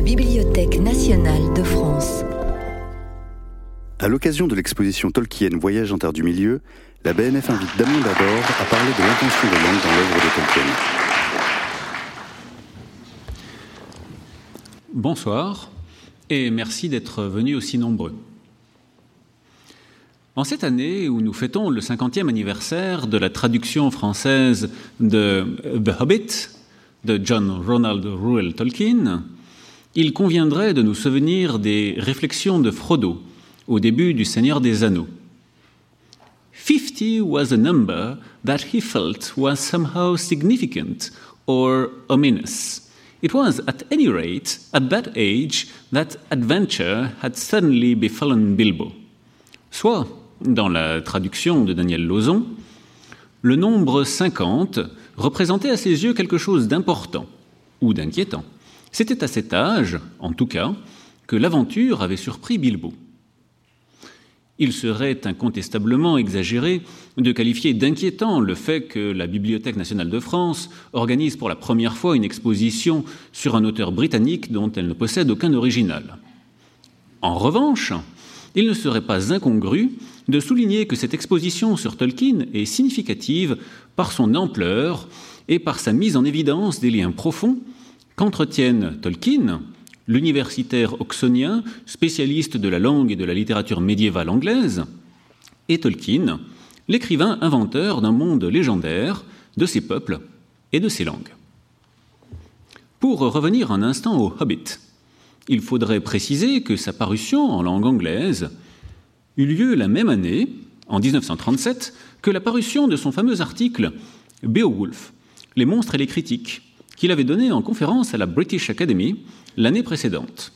la Bibliothèque nationale de France. À l'occasion de l'exposition Tolkien Voyage en Terre du Milieu, la BNF invite Damien Dador à parler de l'intention de langue dans l'œuvre de Tolkien. Bonsoir et merci d'être venus aussi nombreux. En cette année où nous fêtons le 50e anniversaire de la traduction française de The Hobbit de John Ronald Reuel Tolkien, il conviendrait de nous souvenir des réflexions de Frodo au début du Seigneur des Anneaux. Fifty was a number that he felt was somehow significant or ominous. It was, at any rate, at that age that adventure had suddenly befallen Bilbo. Soit, dans la traduction de Daniel Lauzon, le nombre 50 représentait à ses yeux quelque chose d'important ou d'inquiétant. C'était à cet âge, en tout cas, que l'aventure avait surpris Bilbo. Il serait incontestablement exagéré de qualifier d'inquiétant le fait que la Bibliothèque nationale de France organise pour la première fois une exposition sur un auteur britannique dont elle ne possède aucun original. En revanche, il ne serait pas incongru de souligner que cette exposition sur Tolkien est significative par son ampleur et par sa mise en évidence des liens profonds qu'entretiennent Tolkien, l'universitaire oxonien, spécialiste de la langue et de la littérature médiévale anglaise, et Tolkien, l'écrivain inventeur d'un monde légendaire, de ses peuples et de ses langues. Pour revenir un instant au Hobbit, il faudrait préciser que sa parution en langue anglaise eut lieu la même année, en 1937, que la parution de son fameux article Beowulf, Les monstres et les critiques, qu'il avait donné en conférence à la British Academy l'année précédente.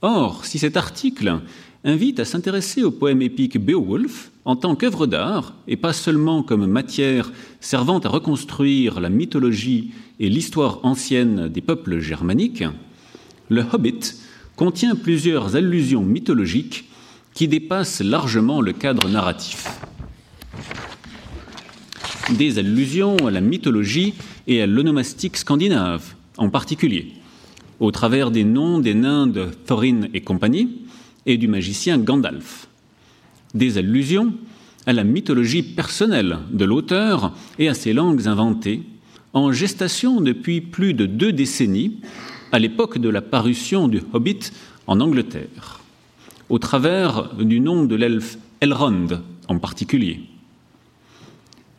Or, si cet article invite à s'intéresser au poème épique Beowulf en tant qu'œuvre d'art, et pas seulement comme matière servant à reconstruire la mythologie et l'histoire ancienne des peuples germaniques, le Hobbit contient plusieurs allusions mythologiques qui dépassent largement le cadre narratif. Des allusions à la mythologie et à l'onomastique scandinave en particulier, au travers des noms des nains de Thorin et compagnie et du magicien Gandalf. Des allusions à la mythologie personnelle de l'auteur et à ses langues inventées, en gestation depuis plus de deux décennies, à l'époque de la parution du Hobbit en Angleterre, au travers du nom de l'elfe Elrond en particulier.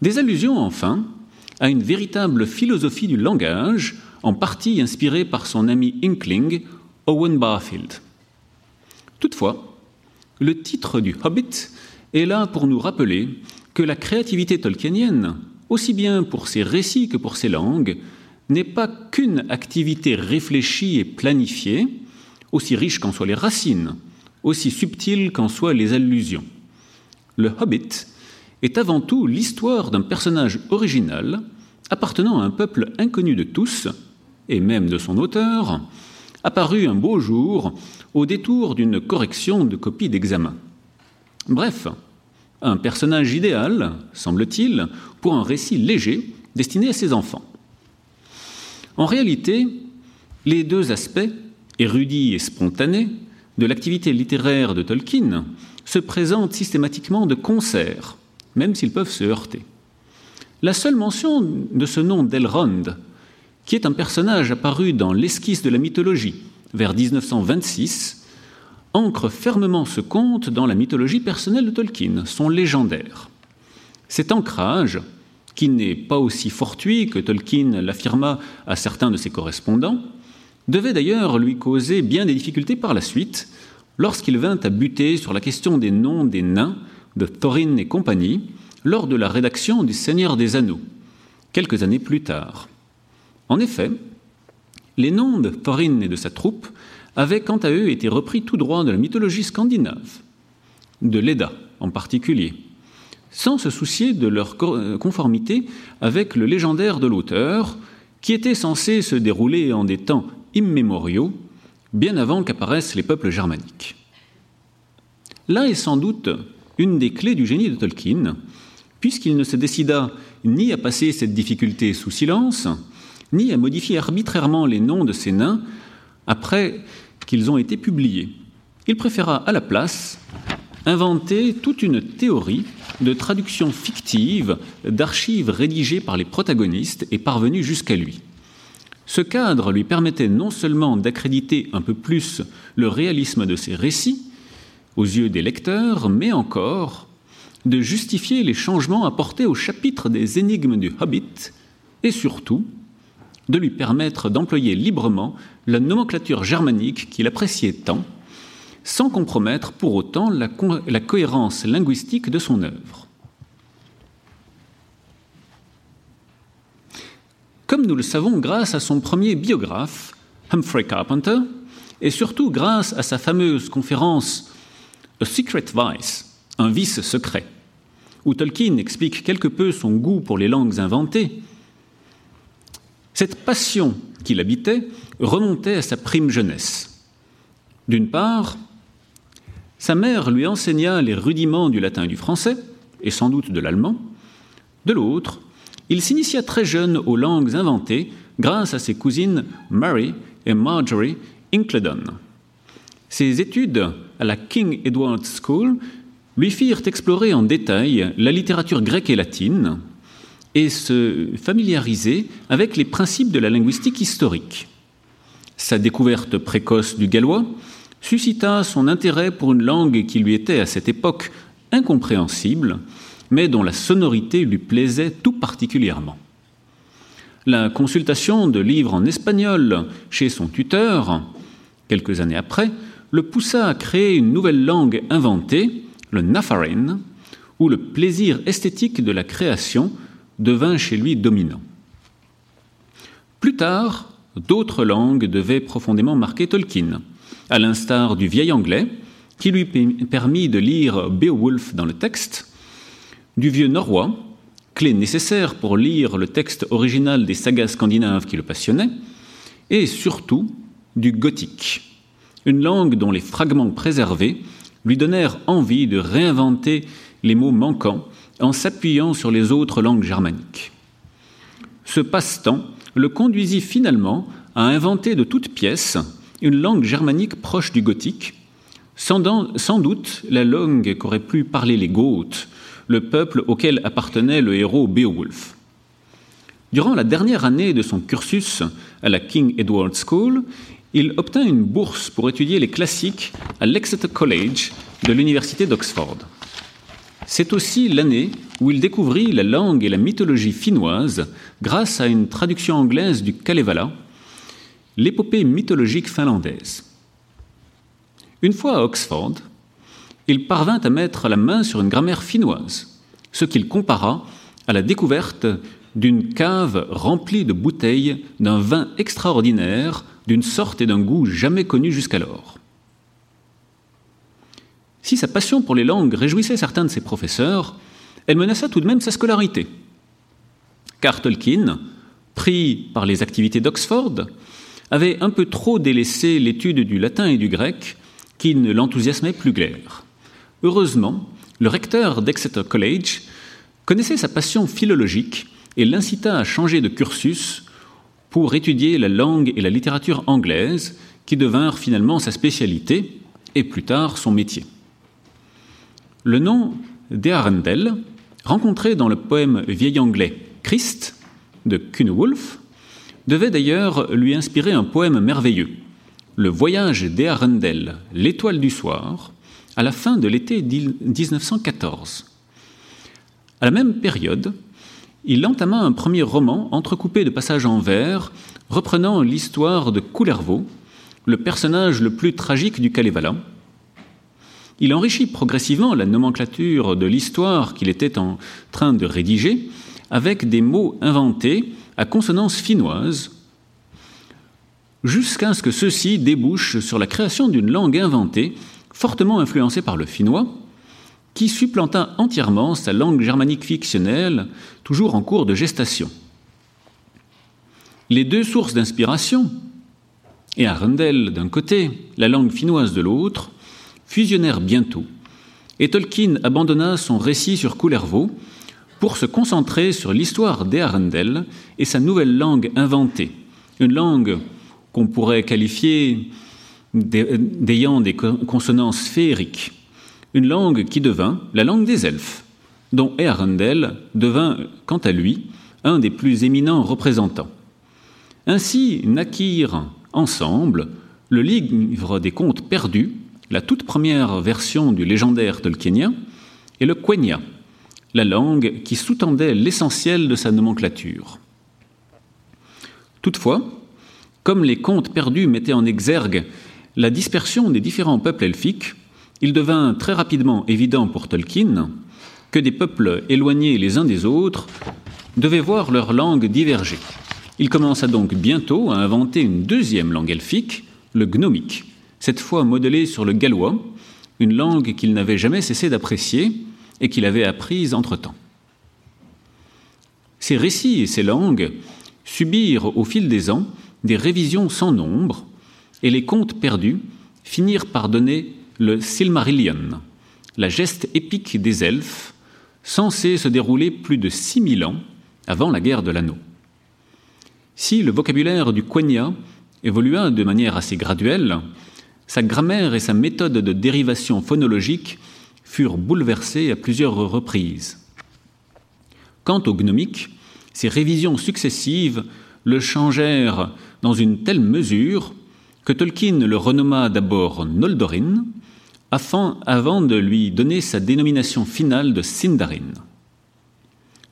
Des allusions enfin à une véritable philosophie du langage, en partie inspirée par son ami Inkling, Owen Barfield. Toutefois, le titre du Hobbit est là pour nous rappeler que la créativité tolkienienne, aussi bien pour ses récits que pour ses langues, n'est pas qu'une activité réfléchie et planifiée, aussi riche qu'en soient les racines, aussi subtile qu'en soient les allusions. Le Hobbit est avant tout l'histoire d'un personnage original appartenant à un peuple inconnu de tous, et même de son auteur, apparu un beau jour au détour d'une correction de copie d'examen. Bref, un personnage idéal, semble-t-il, pour un récit léger destiné à ses enfants. En réalité, les deux aspects, érudits et spontanés, de l'activité littéraire de Tolkien se présentent systématiquement de concert, même s'ils peuvent se heurter. La seule mention de ce nom d'Elrond, qui est un personnage apparu dans l'esquisse de la mythologie vers 1926, ancre fermement ce conte dans la mythologie personnelle de Tolkien, son légendaire. Cet ancrage, qui n'est pas aussi fortuit que Tolkien l'affirma à certains de ses correspondants, devait d'ailleurs lui causer bien des difficultés par la suite, lorsqu'il vint à buter sur la question des noms des nains de Thorin et compagnie lors de la rédaction du Seigneur des Anneaux, quelques années plus tard. En effet, les noms de Thorin et de sa troupe avaient quant à eux été repris tout droit de la mythologie scandinave, de l'Edda en particulier, sans se soucier de leur conformité avec le légendaire de l'auteur, qui était censé se dérouler en des temps immémoriaux, bien avant qu'apparaissent les peuples germaniques. Là est sans doute une des clés du génie de Tolkien, puisqu'il ne se décida ni à passer cette difficulté sous silence, ni à modifier arbitrairement les noms de ces nains après qu'ils ont été publiés. Il préféra à la place inventer toute une théorie de traduction fictive d'archives rédigées par les protagonistes et parvenues jusqu'à lui. Ce cadre lui permettait non seulement d'accréditer un peu plus le réalisme de ses récits aux yeux des lecteurs, mais encore de justifier les changements apportés au chapitre des énigmes du Hobbit et surtout de lui permettre d'employer librement la nomenclature germanique qu'il appréciait tant sans compromettre pour autant la, cohérence linguistique de son œuvre. Comme nous le savons grâce à son premier biographe, Humphrey Carpenter, et surtout grâce à sa fameuse conférence A Secret Vice, un vice secret, où Tolkien explique quelque peu son goût pour les langues inventées, cette passion qu'il habitait remontait à sa prime jeunesse. D'une part, sa mère lui enseigna les rudiments du latin et du français, et sans doute de l'allemand. De l'autre, il s'initia très jeune aux langues inventées grâce à ses cousines Mary et Marjorie Incledon. Ses études à la King Edward School lui firent explorer en détail la littérature grecque et latine et se familiariser avec les principes de la linguistique historique. Sa découverte précoce du gallois suscita son intérêt pour une langue qui lui était à cette époque incompréhensible, mais dont la sonorité lui plaisait tout particulièrement. La consultation de livres en espagnol chez son tuteur, quelques années après, le poussa à créer une nouvelle langue inventée, le nafarin, où le plaisir esthétique de la création devint chez lui dominant. Plus tard, d'autres langues devaient profondément marquer Tolkien à l'instar du vieil anglais, qui lui permit de lire Beowulf dans le texte, du vieux norrois, clé nécessaire pour lire le texte original des sagas scandinaves qui le passionnaient, et surtout du gothique, une langue dont les fragments préservés lui donnèrent envie de réinventer les mots manquants en s'appuyant sur les autres langues germaniques. Ce passe-temps le conduisit finalement à inventer de toutes pièces une langue germanique proche du gothique, sans, doute la langue qu'auraient pu parler les Goths, le peuple auquel appartenait le héros Beowulf. Durant la dernière année de son cursus à la King Edward School, il obtint une bourse pour étudier les classiques à l'Exeter College de l'Université d'Oxford. C'est aussi l'année où il découvrit la langue et la mythologie finnoise grâce à une traduction anglaise du Kalevala, l'épopée mythologique finlandaise. Une fois à Oxford, il parvint à mettre la main sur une grammaire finnoise, ce qu'il compara à la découverte d'une cave remplie de bouteilles d'un vin extraordinaire, d'une sorte et d'un goût jamais connus jusqu'alors. Si sa passion pour les langues réjouissait certains de ses professeurs, elle menaça tout de même sa scolarité. Car Tolkien, pris par les activités d'Oxford, avait un peu trop délaissé l'étude du latin et du grec, qui ne l'enthousiasmait plus guère. Heureusement, le recteur d'Exeter College connaissait sa passion philologique et l'incita à changer de cursus pour étudier la langue et la littérature anglaise, qui devinrent finalement sa spécialité et plus tard son métier. Le nom d'Earendel, rencontré dans le poème vieil anglais Christ de Cunewulf, devait d'ailleurs lui inspirer un poème merveilleux, Le voyage d'Earendel, l'étoile du soir, à la fin de l'été 1914. À la même période, il entama un premier roman entrecoupé de passages en vers, reprenant l'histoire de Coulervaux, le personnage le plus tragique du Kalevala. Il enrichit progressivement la nomenclature de l'histoire qu'il était en train de rédiger avec des mots inventés à consonance finnoise, jusqu'à ce que ceux-ci débouchent sur la création d'une langue inventée, fortement influencée par le finnois, qui supplanta entièrement sa langue germanique fictionnelle, toujours en cours de gestation. Les deux sources d'inspiration, et Arundel d'un côté, la langue finnoise de l'autre, fusionnèrent bientôt, et Tolkien abandonna son récit sur Coulervaux pour se concentrer sur l'histoire d'Earendel et sa nouvelle langue inventée, une langue qu'on pourrait qualifier d'ayant des consonances féeriques, une langue qui devint la langue des elfes, dont Earendel devint, quant à lui, un des plus éminents représentants. Ainsi naquirent ensemble le livre des contes perdus, la toute première version du légendaire tolkienien, et le Quenya, la langue qui sous-tendait l'essentiel de sa nomenclature. Toutefois, comme les contes perdus mettaient en exergue la dispersion des différents peuples elfiques, il devint très rapidement évident pour Tolkien que des peuples éloignés les uns des autres devaient voir leur langue diverger. Il commença donc bientôt à inventer une deuxième langue elfique, le gnomique, cette fois modelée sur le gallois, une langue qu'il n'avait jamais cessé d'apprécier et qu'il avait apprise entre-temps. Ces récits et ces langues subirent au fil des ans des révisions sans nombre, et les contes perdus finirent par donner le Silmarillion, la geste épique des elfes, censée se dérouler plus de 6000 ans avant la guerre de l'anneau. Si le vocabulaire du Quenya évolua de manière assez graduelle, sa grammaire et sa méthode de dérivation phonologique furent bouleversées à plusieurs reprises. Quant au gnomique, ces révisions successives le changèrent dans une telle mesure que Tolkien le renomma d'abord Noldorin, avant de lui donner sa dénomination finale de Sindarin.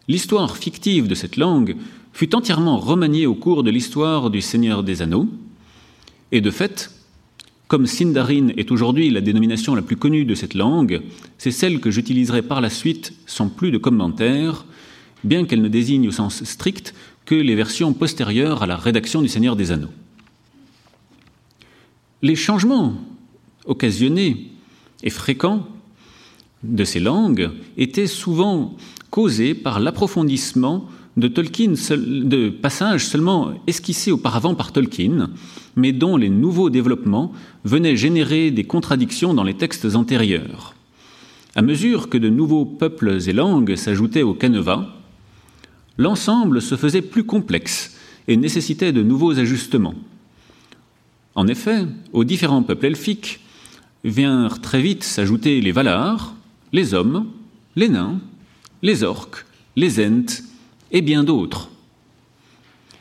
L'histoire fictive de cette langue fut entièrement remaniée au cours de l'histoire du Seigneur des Anneaux, et de fait, comme Sindarin est aujourd'hui la dénomination la plus connue de cette langue, c'est celle que j'utiliserai par la suite sans plus de commentaires, bien qu'elle ne désigne au sens strict que les versions postérieures à la rédaction du Seigneur des Anneaux. Les changements occasionnés et fréquents de ces langues étaient souvent causés par l'approfondissement de Tolkien, de passages seulement esquissés auparavant par Tolkien, mais dont les nouveaux développements venaient générer des contradictions dans les textes antérieurs. À mesure que de nouveaux peuples et langues s'ajoutaient au Caneva, l'ensemble se faisait plus complexe et nécessitait de nouveaux ajustements. En effet, aux différents peuples elfiques vinrent très vite s'ajouter les Valar, les hommes, les nains, les orques, les ents et bien d'autres.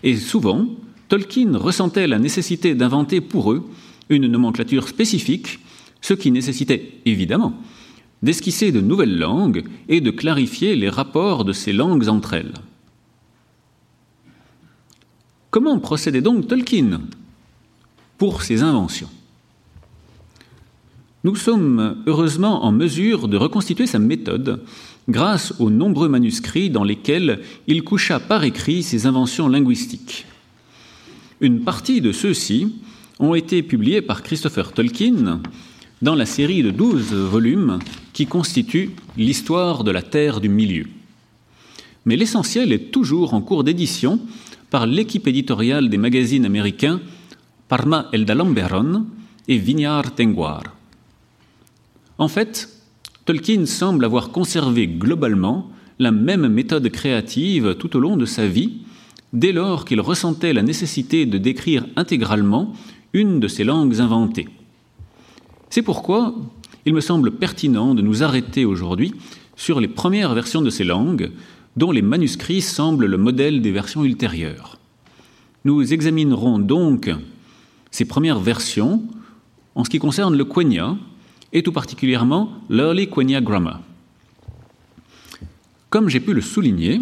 Et souvent, Tolkien ressentait la nécessité d'inventer pour eux une nomenclature spécifique, ce qui nécessitait évidemment d'esquisser de nouvelles langues et de clarifier les rapports de ces langues entre elles. Comment procédait donc Tolkien pour ses inventions? Nous sommes heureusement en mesure de reconstituer sa méthode grâce aux nombreux manuscrits dans lesquels il coucha par écrit ses inventions linguistiques. Une partie de ceux-ci ont été publiés par Christopher Tolkien dans la série de douze volumes qui constitue l'histoire de la Terre du Milieu. Mais l'essentiel est toujours en cours d'édition par l'équipe éditoriale des magazines américains Parma Eldalamberon et Vignard Tenguar. En fait, Tolkien semble avoir conservé globalement la même méthode créative tout au long de sa vie, dès lors qu'il ressentait la nécessité de décrire intégralement une de ces langues inventées. C'est pourquoi il me semble pertinent de nous arrêter aujourd'hui sur les premières versions de ces langues, dont les manuscrits semblent le modèle des versions ultérieures. Nous examinerons donc ces premières versions en ce qui concerne le Quenya, et tout particulièrement l'Early Quenya Grammar. Comme j'ai pu le souligner,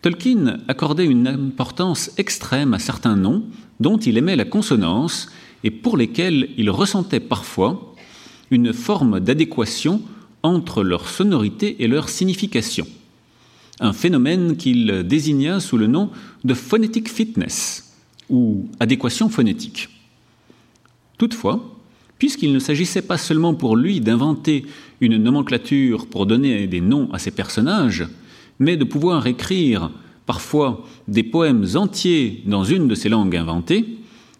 Tolkien accordait une importance extrême à certains noms dont il aimait la consonance et pour lesquels il ressentait parfois une forme d'adéquation entre leur sonorité et leur signification, un phénomène qu'il désigna sous le nom de phonetic fitness ou adéquation phonétique. Toutefois, puisqu'il ne s'agissait pas seulement pour lui d'inventer une nomenclature pour donner des noms à ses personnages, mais de pouvoir écrire parfois des poèmes entiers dans une de ces langues inventées,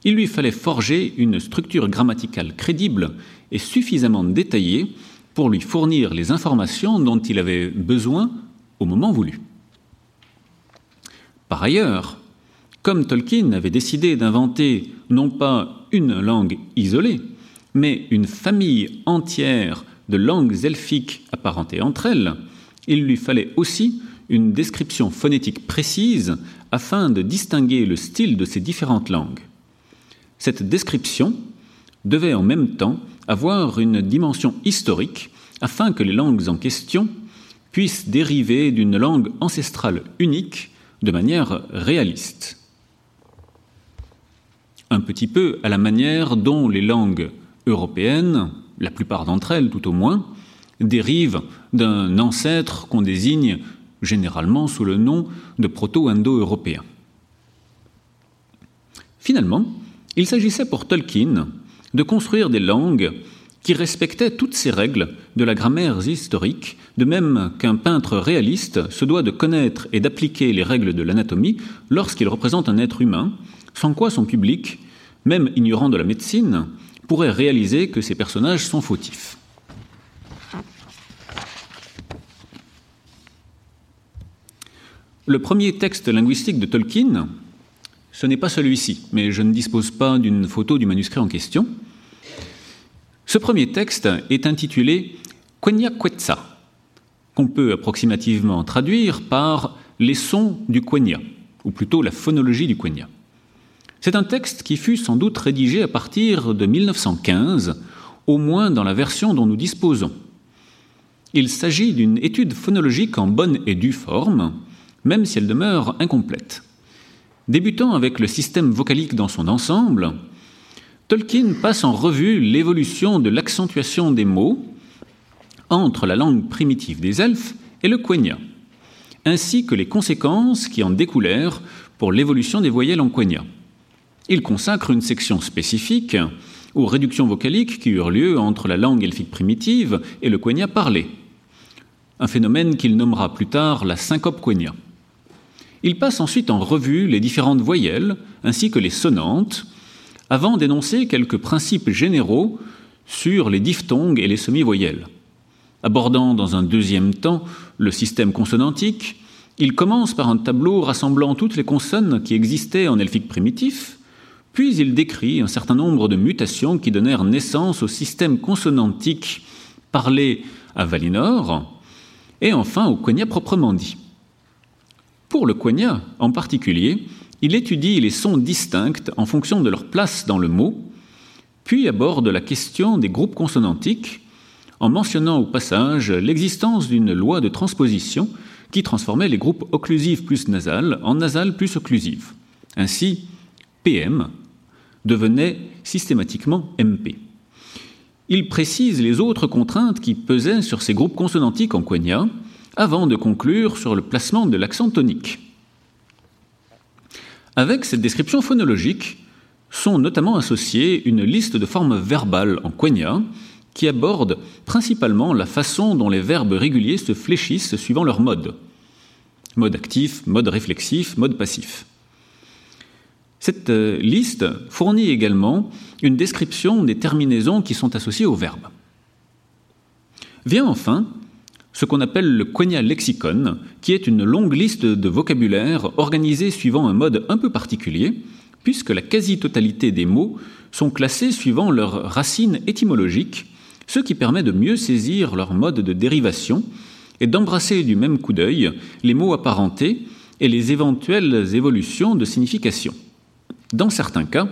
il lui fallait forger une structure grammaticale crédible et suffisamment détaillée pour lui fournir les informations dont il avait besoin au moment voulu. Par ailleurs, Comme Tolkien avait décidé d'inventer non pas une langue isolée, mais une famille entière de langues elfiques apparentées entre elles, il lui fallait aussi une description phonétique précise afin de distinguer le style de ces différentes langues. Cette description devait en même temps avoir une dimension historique afin que les langues en question puissent dériver d'une langue ancestrale unique de manière réaliste. Un petit peu à la manière dont les langues européennes, la plupart d'entre elles tout au moins, dérivent d'un ancêtre qu'on désigne généralement sous le nom de proto-indo-européen. Finalement, il s'agissait pour Tolkien de construire des langues qui respectaient toutes ces règles de la grammaire historique, de même qu'un peintre réaliste se doit de connaître et d'appliquer les règles de l'anatomie lorsqu'il représente un être humain, sans quoi son public, même ignorant de la médecine, pourrait réaliser que ces personnages sont fautifs. Le premier texte linguistique de Tolkien, ce n'est pas celui-ci, mais je ne dispose pas d'une photo du manuscrit en question. Ce premier texte est intitulé Quenya Quetza, qu'on peut approximativement traduire par les sons du Quenya, ou plutôt la phonologie du Quenya. C'est un texte qui fut sans doute rédigé à partir de 1915, au moins dans la version dont nous disposons. Il s'agit d'une étude phonologique en bonne et due forme, même si elle demeure incomplète. Débutant avec le système vocalique dans son ensemble, Tolkien passe en revue l'évolution de l'accentuation des mots entre la langue primitive des elfes et le quenya, ainsi que les conséquences qui en découlèrent pour l'évolution des voyelles en quenya. Il consacre une section spécifique aux réductions vocaliques qui eurent lieu entre la langue elfique primitive et le quenya parlé, un phénomène qu'il nommera plus tard la syncope quenya. Il passe ensuite en revue les différentes voyelles ainsi que les sonnantes, avant d'énoncer quelques principes généraux sur les diphtongues et les semi-voyelles. Abordant dans un deuxième temps le système consonantique, il commence par un tableau rassemblant toutes les consonnes qui existaient en elfique primitif, puis il décrit un certain nombre de mutations qui donnèrent naissance au système consonantique parlé à Valinor, et enfin au quenya proprement dit. Pour le quenya, en particulier, il étudie les sons distincts en fonction de leur place dans le mot, puis aborde la question des groupes consonantiques en mentionnant au passage l'existence d'une loi de transposition qui transformait les groupes occlusifs plus nasales en nasales plus occlusives. Ainsi, PM devenait systématiquement MP. Il précise les autres contraintes qui pesaient sur ces groupes consonantiques en quenya, avant de conclure sur le placement de l'accent tonique. Avec cette description phonologique sont notamment associées une liste de formes verbales en quenya qui aborde principalement la façon dont les verbes réguliers se fléchissent suivant leur mode. Mode actif, mode réflexif, mode passif. Cette euh, liste fournit également une description des terminaisons qui sont associées aux verbes. Vient enfin ce qu'on appelle le Quenya Lexicon, qui est une longue liste de vocabulaire organisée suivant un mode un peu particulier, puisque la quasi-totalité des mots sont classés suivant leur racine étymologique, ce qui permet de mieux saisir leur mode de dérivation et d'embrasser du même coup d'œil les mots apparentés et les éventuelles évolutions de signification. Dans certains cas,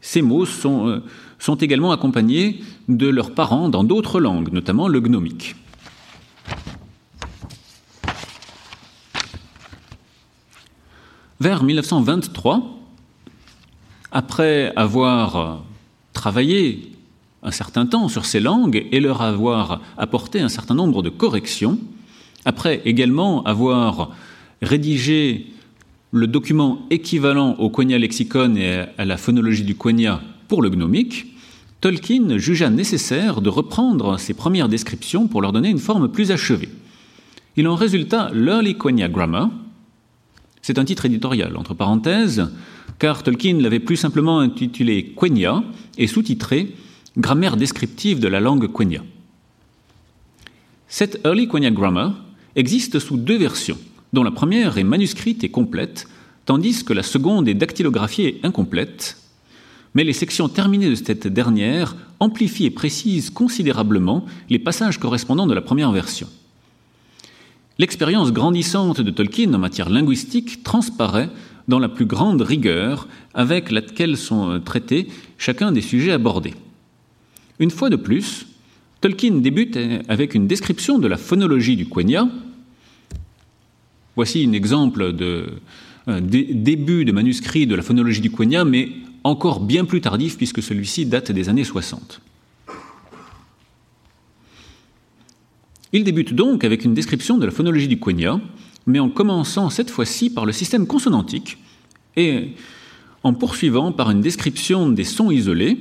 ces mots sont, euh, sont également accompagnés de leurs parents dans d'autres langues, notamment le gnomique. Vers 1923, après avoir travaillé un certain temps sur ces langues et leur avoir apporté un certain nombre de corrections, après également avoir rédigé le document équivalent au Quenya Lexicon et à la phonologie du Quenya pour le gnomique, Tolkien jugea nécessaire de reprendre ces premières descriptions pour leur donner une forme plus achevée. Il en résulta l'Early Quenya Grammar, c'est un titre éditorial, entre parenthèses, car Tolkien l'avait plus simplement intitulé Quenya et sous-titré Grammaire descriptive de la langue Quenya. Cette Early Quenya Grammar existe sous deux versions, dont la première est manuscrite et complète, tandis que la seconde est dactylographiée et incomplète, mais les sections terminées de cette dernière amplifient et précisent considérablement les passages correspondants de la première version. L'expérience grandissante de Tolkien en matière linguistique transparaît dans la plus grande rigueur avec laquelle sont traités chacun des sujets abordés. Une fois de plus, Tolkien débute avec une description de la phonologie du Quenya. Voici un exemple de début de manuscrit de la phonologie du Quenya, mais encore bien plus tardif puisque celui-ci date des années 60. Il débute donc avec une description de la phonologie du Quenya, mais en commençant cette fois-ci par le système consonantique et en poursuivant par une description des sons isolés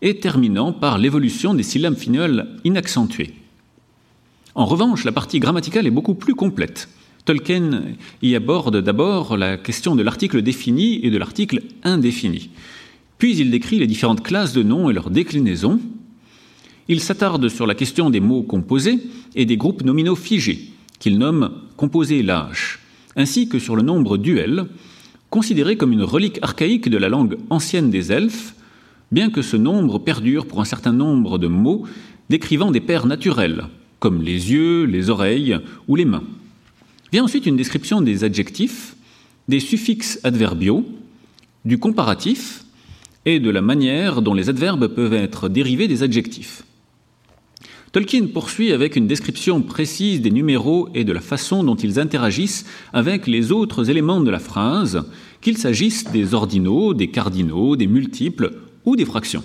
et terminant par l'évolution des syllabes finales inaccentuées. En revanche, la partie grammaticale est beaucoup plus complète. Tolkien y aborde d'abord la question de l'article défini et de l'article indéfini. Puis il décrit les différentes classes de noms et leurs déclinaisons, il s'attarde sur la question des mots composés et des groupes nominaux figés, qu'il nomme composés lâches, ainsi que sur le nombre duel, considéré comme une relique archaïque de la langue ancienne des elfes, bien que ce nombre perdure pour un certain nombre de mots décrivant des paires naturelles, comme les yeux, les oreilles ou les mains. Vient ensuite une description des adjectifs, des suffixes adverbiaux, du comparatif et de la manière dont les adverbes peuvent être dérivés des adjectifs. Tolkien poursuit avec une description précise des numéros et de la façon dont ils interagissent avec les autres éléments de la phrase, qu'il s'agisse des ordinaux, des cardinaux, des multiples ou des fractions.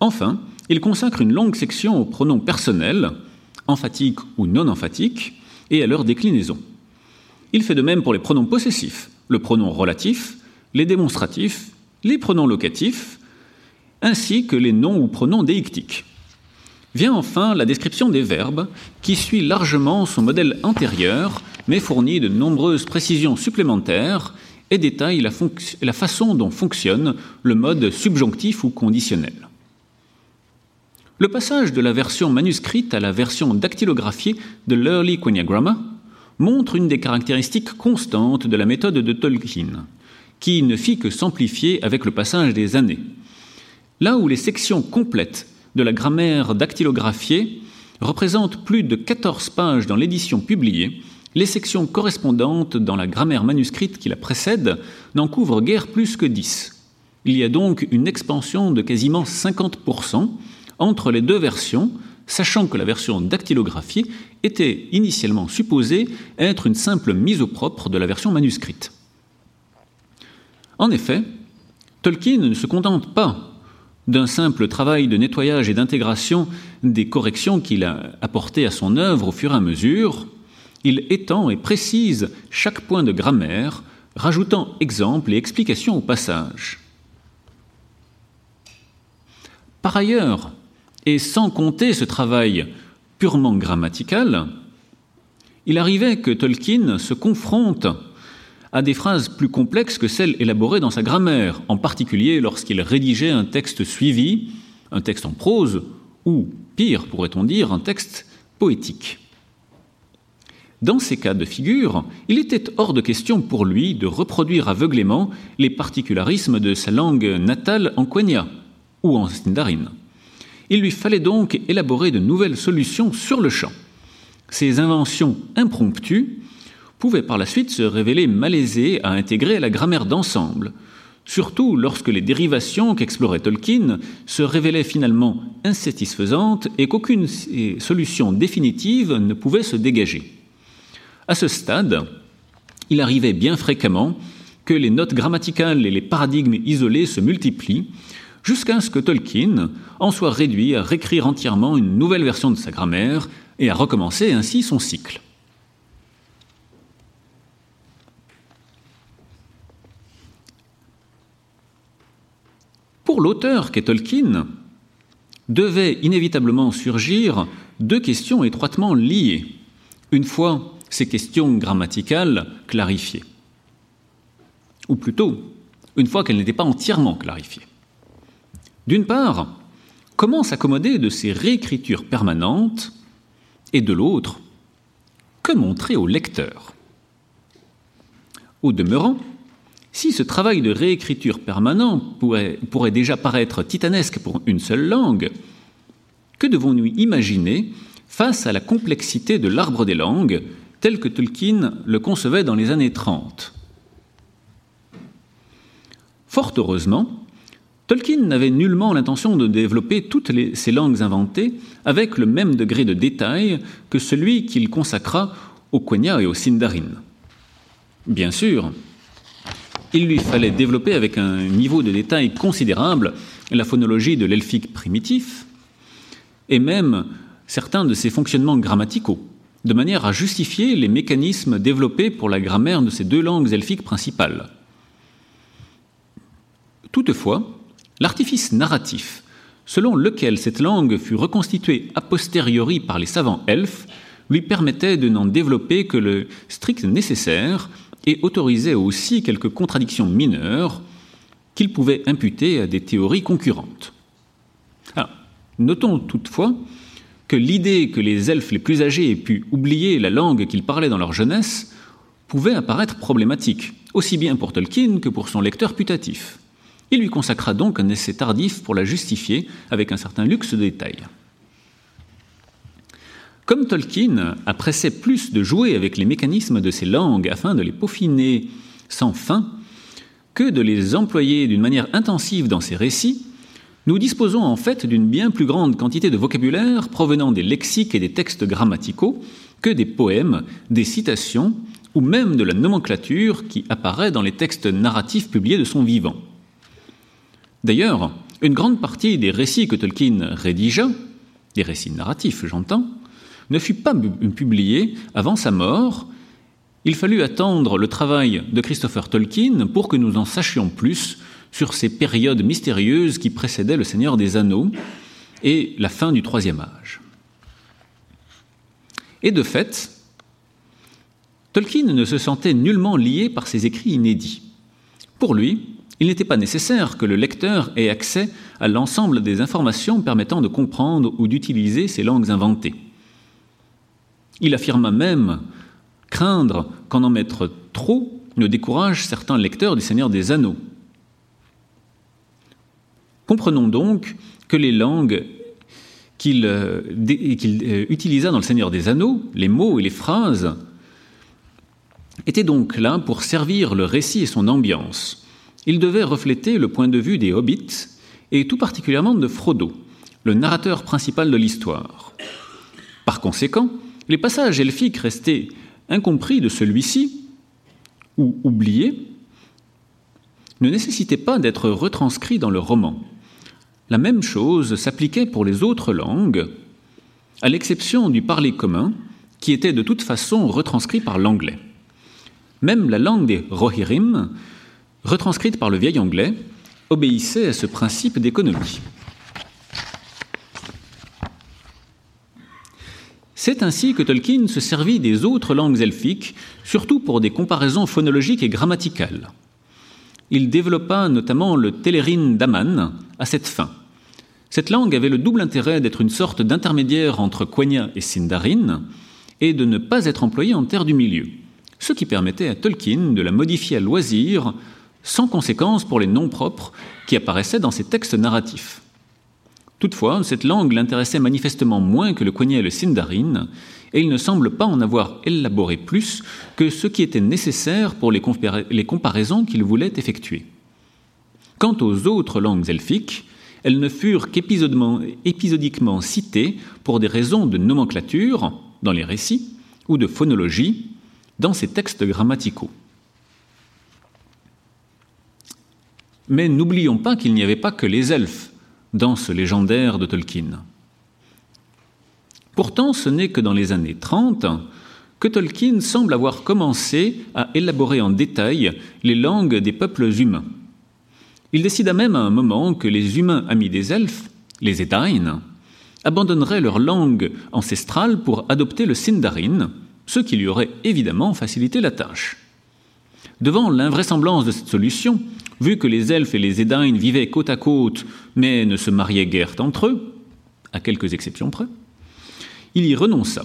Enfin, il consacre une longue section aux pronoms personnels, emphatiques ou non emphatiques, et à leur déclinaison. Il fait de même pour les pronoms possessifs, le pronom relatif, les démonstratifs, les pronoms locatifs, ainsi que les noms ou pronoms déictiques. Vient enfin la description des verbes, qui suit largement son modèle antérieur, mais fournit de nombreuses précisions supplémentaires et détaille la, la façon dont fonctionne le mode subjonctif ou conditionnel. Le passage de la version manuscrite à la version dactylographiée de l'Early Quenya montre une des caractéristiques constantes de la méthode de Tolkien, qui ne fit que s'amplifier avec le passage des années. Là où les sections complètes de la grammaire dactylographiée représente plus de 14 pages dans l'édition publiée, les sections correspondantes dans la grammaire manuscrite qui la précède n'en couvrent guère plus que 10. Il y a donc une expansion de quasiment 50% entre les deux versions, sachant que la version dactylographiée était initialement supposée être une simple mise au propre de la version manuscrite. En effet, Tolkien ne se contente pas d'un simple travail de nettoyage et d'intégration des corrections qu'il a apportées à son œuvre au fur et à mesure, il étend et précise chaque point de grammaire, rajoutant exemples et explications au passage. Par ailleurs, et sans compter ce travail purement grammatical, il arrivait que Tolkien se confronte à des phrases plus complexes que celles élaborées dans sa grammaire, en particulier lorsqu'il rédigeait un texte suivi, un texte en prose, ou, pire pourrait-on dire, un texte poétique. Dans ces cas de figure, il était hors de question pour lui de reproduire aveuglément les particularismes de sa langue natale en Quenya ou en Sindarin. Il lui fallait donc élaborer de nouvelles solutions sur le champ. Ces inventions impromptues pouvait par la suite se révéler malaisé à intégrer la grammaire d'ensemble, surtout lorsque les dérivations qu'explorait Tolkien se révélaient finalement insatisfaisantes et qu'aucune solution définitive ne pouvait se dégager. À ce stade, il arrivait bien fréquemment que les notes grammaticales et les paradigmes isolés se multiplient, jusqu'à ce que Tolkien en soit réduit à réécrire entièrement une nouvelle version de sa grammaire et à recommencer ainsi son cycle. Pour l'auteur qu'est Tolkien, devaient inévitablement surgir deux questions étroitement liées, une fois ces questions grammaticales clarifiées. Ou plutôt, une fois qu'elles n'étaient pas entièrement clarifiées. D'une part, comment s'accommoder de ces réécritures permanentes et de l'autre, que montrer au lecteur? Au demeurant, si ce travail de réécriture permanent pourrait, déjà paraître titanesque pour une seule langue, que devons-nous imaginer face à la complexité de l'arbre des langues tel que Tolkien le concevait dans les années 30 Fort heureusement, Tolkien n'avait nullement l'intention de développer toutes ces langues inventées avec le même degré de détail que celui qu'il consacra au Quenya et au Sindarin. Bien sûr, il lui fallait développer avec un niveau de détail considérable la phonologie de l'elfique primitif et même certains de ses fonctionnements grammaticaux, de manière à justifier les mécanismes développés pour la grammaire de ces deux langues elfiques principales. Toutefois, L'artifice narratif, selon lequel cette langue fut reconstituée a posteriori par les savants elfes, lui permettait de n'en développer que le strict nécessaire et autorisait aussi quelques contradictions mineures qu'il pouvait imputer à des théories concurrentes. notons toutefois que l'idée que les elfes les plus âgés aient pu oublier la langue qu'ils parlaient dans leur jeunesse pouvait apparaître problématique, aussi bien pour Tolkien que pour son lecteur putatif. Il lui consacra donc un essai tardif pour la justifier avec un certain luxe de détails. Comme Tolkien appréciait plus de jouer avec les mécanismes de ces langues afin de les peaufiner sans fin que de les employer d'une manière intensive dans ses récits, nous disposons en fait d'une bien plus grande quantité de vocabulaire provenant des lexiques et des textes grammaticaux que des poèmes, des citations ou même de la nomenclature qui apparaît dans les textes narratifs publiés de son vivant. D'ailleurs, une grande partie des récits que Tolkien rédigea, des récits narratifs j'entends, ne fut pas publié avant sa mort. Il fallut attendre le travail de Christopher Tolkien pour que nous en sachions plus sur ces périodes mystérieuses qui précédaient le Seigneur des Anneaux et la fin du Troisième Âge. Et de fait, Tolkien ne se sentait nullement lié par ses écrits inédits. Pour lui, il n'était pas nécessaire que le lecteur ait accès à l'ensemble des informations permettant de comprendre ou d'utiliser ces langues inventées. Il affirma même craindre qu'en en mettre trop ne décourage certains lecteurs du Seigneur des Anneaux. Comprenons donc que les langues qu'il euh, euh, utilisa dans le Seigneur des Anneaux, les mots et les phrases, étaient donc là pour servir le récit et son ambiance il devait refléter le point de vue des hobbits, et tout particulièrement de Frodo, le narrateur principal de l'histoire. Par conséquent, les passages elfiques restés incompris de celui-ci, ou oubliés, ne nécessitaient pas d'être retranscrits dans le roman. La même chose s'appliquait pour les autres langues, à l'exception du parler commun, qui était de toute façon retranscrit par l'anglais. Même la langue des Rohirrim retranscrite par le vieil anglais, obéissait à ce principe d'économie. C'est ainsi que Tolkien se servit des autres langues elfiques, surtout pour des comparaisons phonologiques et grammaticales. Il développa notamment le Telerin d'Aman à cette fin. Cette langue avait le double intérêt d'être une sorte d'intermédiaire entre Quenya et Sindarin, et de ne pas être employée en terre du milieu, ce qui permettait à Tolkien de la modifier à loisir sans conséquence pour les noms propres qui apparaissaient dans ces textes narratifs. Toutefois, cette langue l'intéressait manifestement moins que le Quenya et le Sindarin, et il ne semble pas en avoir élaboré plus que ce qui était nécessaire pour les, les comparaisons qu'il voulait effectuer. Quant aux autres langues elfiques, elles ne furent qu'épisodiquement citées pour des raisons de nomenclature dans les récits ou de phonologie dans ces textes grammaticaux. Mais n'oublions pas qu'il n'y avait pas que les elfes dans ce légendaire de Tolkien. Pourtant, ce n'est que dans les années 30 que Tolkien semble avoir commencé à élaborer en détail les langues des peuples humains. Il décida même à un moment que les humains amis des elfes, les Edain, abandonneraient leur langue ancestrale pour adopter le Sindarin, ce qui lui aurait évidemment facilité la tâche. Devant l'invraisemblance de cette solution, vu que les elfes et les Edain vivaient côte à côte, mais ne se mariaient guère entre eux, à quelques exceptions près, il y renonça.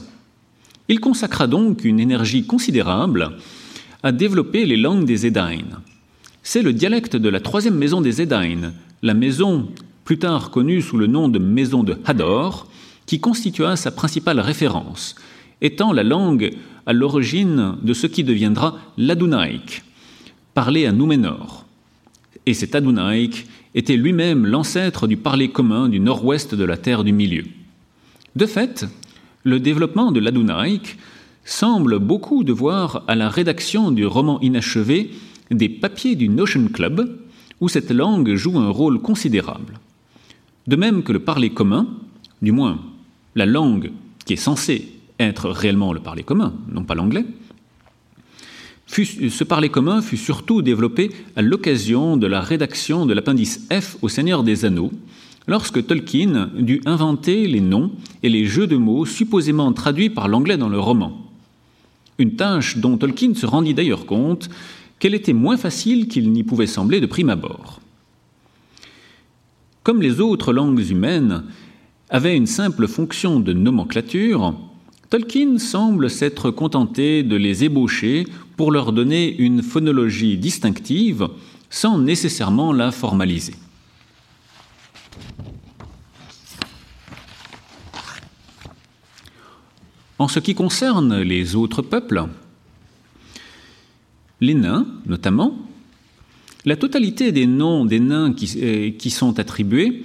Il consacra donc une énergie considérable a développé les langues des Edain. C'est le dialecte de la troisième maison des Edain, la maison plus tard connue sous le nom de maison de Hador, qui constitua sa principale référence, étant la langue à l'origine de ce qui deviendra l'Adunaïque, parlé à Nouménor. Et cet Adunaïque était lui-même l'ancêtre du parler commun du nord-ouest de la Terre du Milieu. De fait, le développement de l'Adunaïque semble beaucoup devoir à la rédaction du roman inachevé des papiers du Notion Club, où cette langue joue un rôle considérable. De même que le parler commun, du moins la langue qui est censée être réellement le parler commun, non pas l'anglais, ce parler commun fut surtout développé à l'occasion de la rédaction de l'appendice F au Seigneur des Anneaux, lorsque Tolkien dut inventer les noms et les jeux de mots supposément traduits par l'anglais dans le roman. Une tâche dont Tolkien se rendit d'ailleurs compte qu'elle était moins facile qu'il n'y pouvait sembler de prime abord. Comme les autres langues humaines avaient une simple fonction de nomenclature, Tolkien semble s'être contenté de les ébaucher pour leur donner une phonologie distinctive sans nécessairement la formaliser. En ce qui concerne les autres peuples, les nains notamment, la totalité des noms des nains qui, euh, sont attribués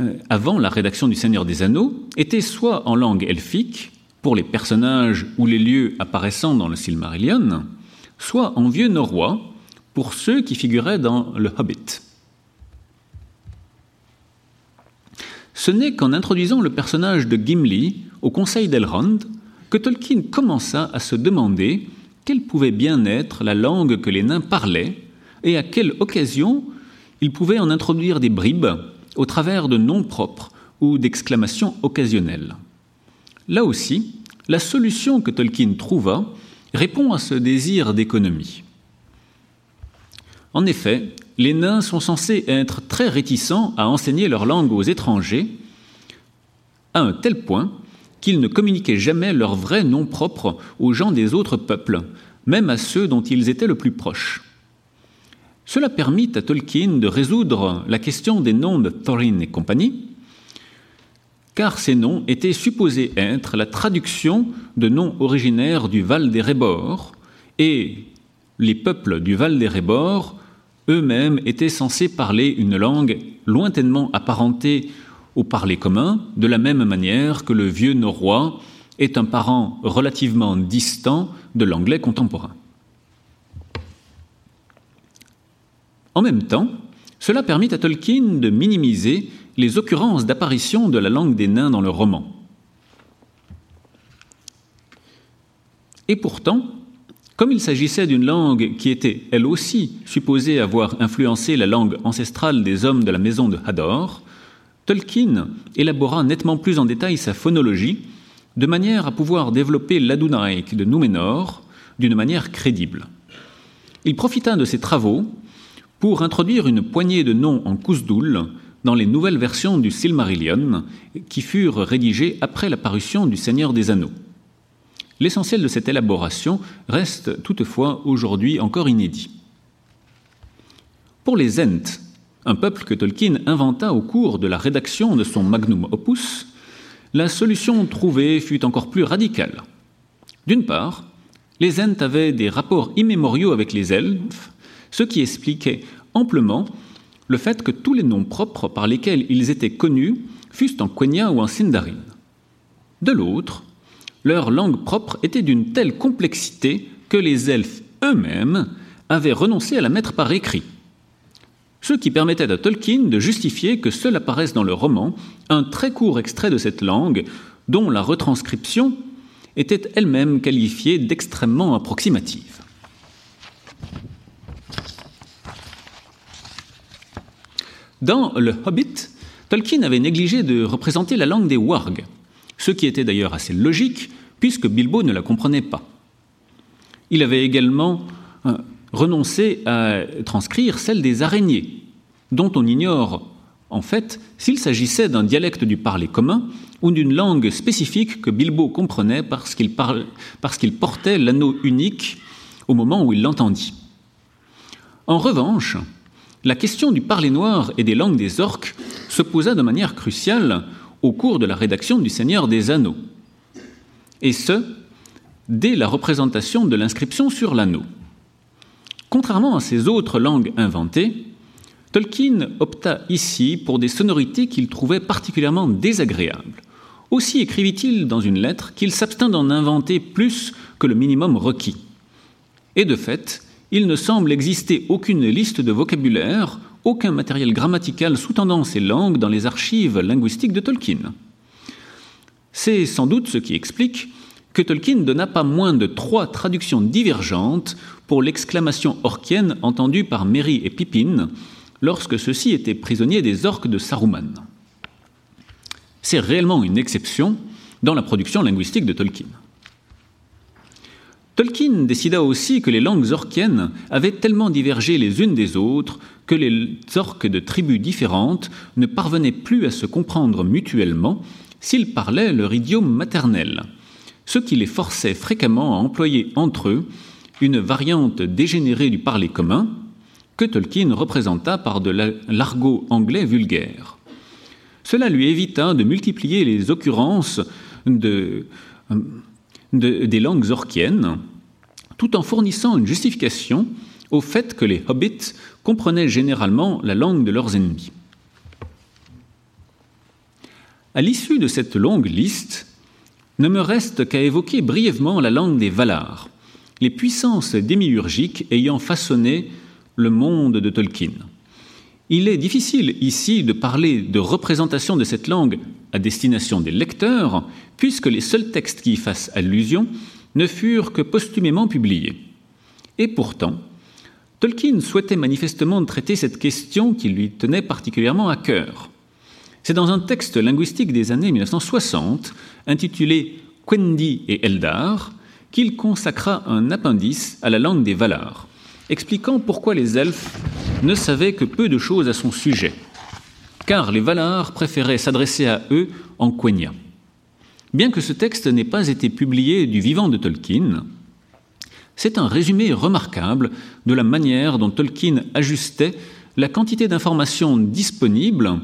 euh, avant la rédaction du Seigneur des Anneaux étaient soit en langue elfique, pour les personnages ou les lieux apparaissant dans le Silmarillion, soit en vieux norrois pour ceux qui figuraient dans le Hobbit. Ce n'est qu'en introduisant le personnage de Gimli au Conseil d'Elrond que Tolkien commença à se demander quelle pouvait bien être la langue que les nains parlaient et à quelle occasion il pouvait en introduire des bribes au travers de noms propres ou d'exclamations occasionnelles. Là aussi, la solution que Tolkien trouva répond à ce désir d'économie. En effet, les nains sont censés être très réticents à enseigner leur langue aux étrangers, à un tel point qu'ils ne communiquaient jamais leur vrai nom propre aux gens des autres peuples, même à ceux dont ils étaient le plus proches. Cela permit à Tolkien de résoudre la question des noms de Thorin et compagnie, car ces noms étaient supposés être la traduction de noms originaires du Val des Rébors, et les peuples du Val des Rébors eux-mêmes étaient censés parler une langue lointainement apparentée au parler commun, de la même manière que le vieux norrois est un parent relativement distant de l'anglais contemporain. En même temps, cela permit à Tolkien de minimiser les occurrences d'apparition de la langue des nains dans le roman. Et pourtant, comme il s'agissait d'une langue qui était elle aussi supposée avoir influencé la langue ancestrale des hommes de la maison de Hador, Tolkien élabora nettement plus en détail sa phonologie, de manière à pouvoir développer l'Adunaïque de Númenor d'une manière crédible. Il profita de ses travaux pour introduire une poignée de noms en Kousdoul dans les nouvelles versions du Silmarillion qui furent rédigées après la parution du Seigneur des Anneaux. L'essentiel de cette élaboration reste toutefois aujourd'hui encore inédit. Pour les Ents, un peuple que Tolkien inventa au cours de la rédaction de son magnum opus, la solution trouvée fut encore plus radicale. D'une part, les Ents avaient des rapports immémoriaux avec les elfes, ce qui expliquait amplement le fait que tous les noms propres par lesquels ils étaient connus fussent en Quenya ou en Sindarin. De l'autre, leur langue propre était d'une telle complexité que les elfes eux-mêmes avaient renoncé à la mettre par écrit ce qui permettait à Tolkien de justifier que seul apparaisse dans le roman un très court extrait de cette langue, dont la retranscription était elle-même qualifiée d'extrêmement approximative. Dans Le Hobbit, Tolkien avait négligé de représenter la langue des wargs, ce qui était d'ailleurs assez logique puisque Bilbo ne la comprenait pas. Il avait également euh, renoncer à transcrire celle des araignées, dont on ignore en fait s'il s'agissait d'un dialecte du parler commun ou d'une langue spécifique que Bilbo comprenait parce qu'il, portait l'anneau unique au moment où il l'entendit. En revanche, la question du parler noir et des langues des orques se posa de manière cruciale au cours de la rédaction du Seigneur des Anneaux, et ce, dès la représentation de l'inscription sur l'anneau. Contrairement à ces autres langues inventées, Tolkien opta ici pour des sonorités qu'il trouvait particulièrement désagréables. Aussi écrivit-il dans une lettre qu'il s'abstint d'en inventer plus que le minimum requis. Et de fait, il ne semble exister aucune liste de vocabulaire, aucun matériel grammatical sous-tendant ces langues dans les archives linguistiques de Tolkien. C'est sans doute ce qui explique que Tolkien donna pas moins de trois traductions divergentes pour l'exclamation orquienne entendue par Merry et Pippin lorsque ceux-ci étaient prisonniers des orques de Saruman. C'est réellement une exception dans la production linguistique de Tolkien. Tolkien décida aussi que les langues orquiennes avaient tellement divergé les unes des autres que les orques de tribus différentes ne parvenaient plus à se comprendre mutuellement s'ils parlaient leur idiome maternel, ce qui les forçait fréquemment à employer entre eux une variante dégénérée du parler commun que Tolkien représenta par de l'argot anglais vulgaire. Cela lui évita de multiplier les occurrences de, des langues orquiennes, tout en fournissant une justification au fait que les hobbits comprenaient généralement la langue de leurs ennemis. À l'issue de cette longue liste, ne me reste qu'à évoquer brièvement la langue des Valar, les puissances démiurgiques ayant façonné le monde de Tolkien. Il est difficile ici de parler de représentation de cette langue à destination des lecteurs, puisque les seuls textes qui y fassent allusion ne furent que posthumément publiés. Et pourtant, Tolkien souhaitait manifestement traiter cette question qui lui tenait particulièrement à cœur. C'est dans un texte linguistique des années 1960, intitulé Quendi et Eldar, qu'il consacra un appendice à la langue des Valar, expliquant pourquoi les elfes ne savaient que peu de choses à son sujet, car les Valar préféraient s'adresser à eux en Quenya. Bien que ce texte n'ait pas été publié du vivant de Tolkien, c'est un résumé remarquable de la manière dont Tolkien ajustait la quantité d'informations disponibles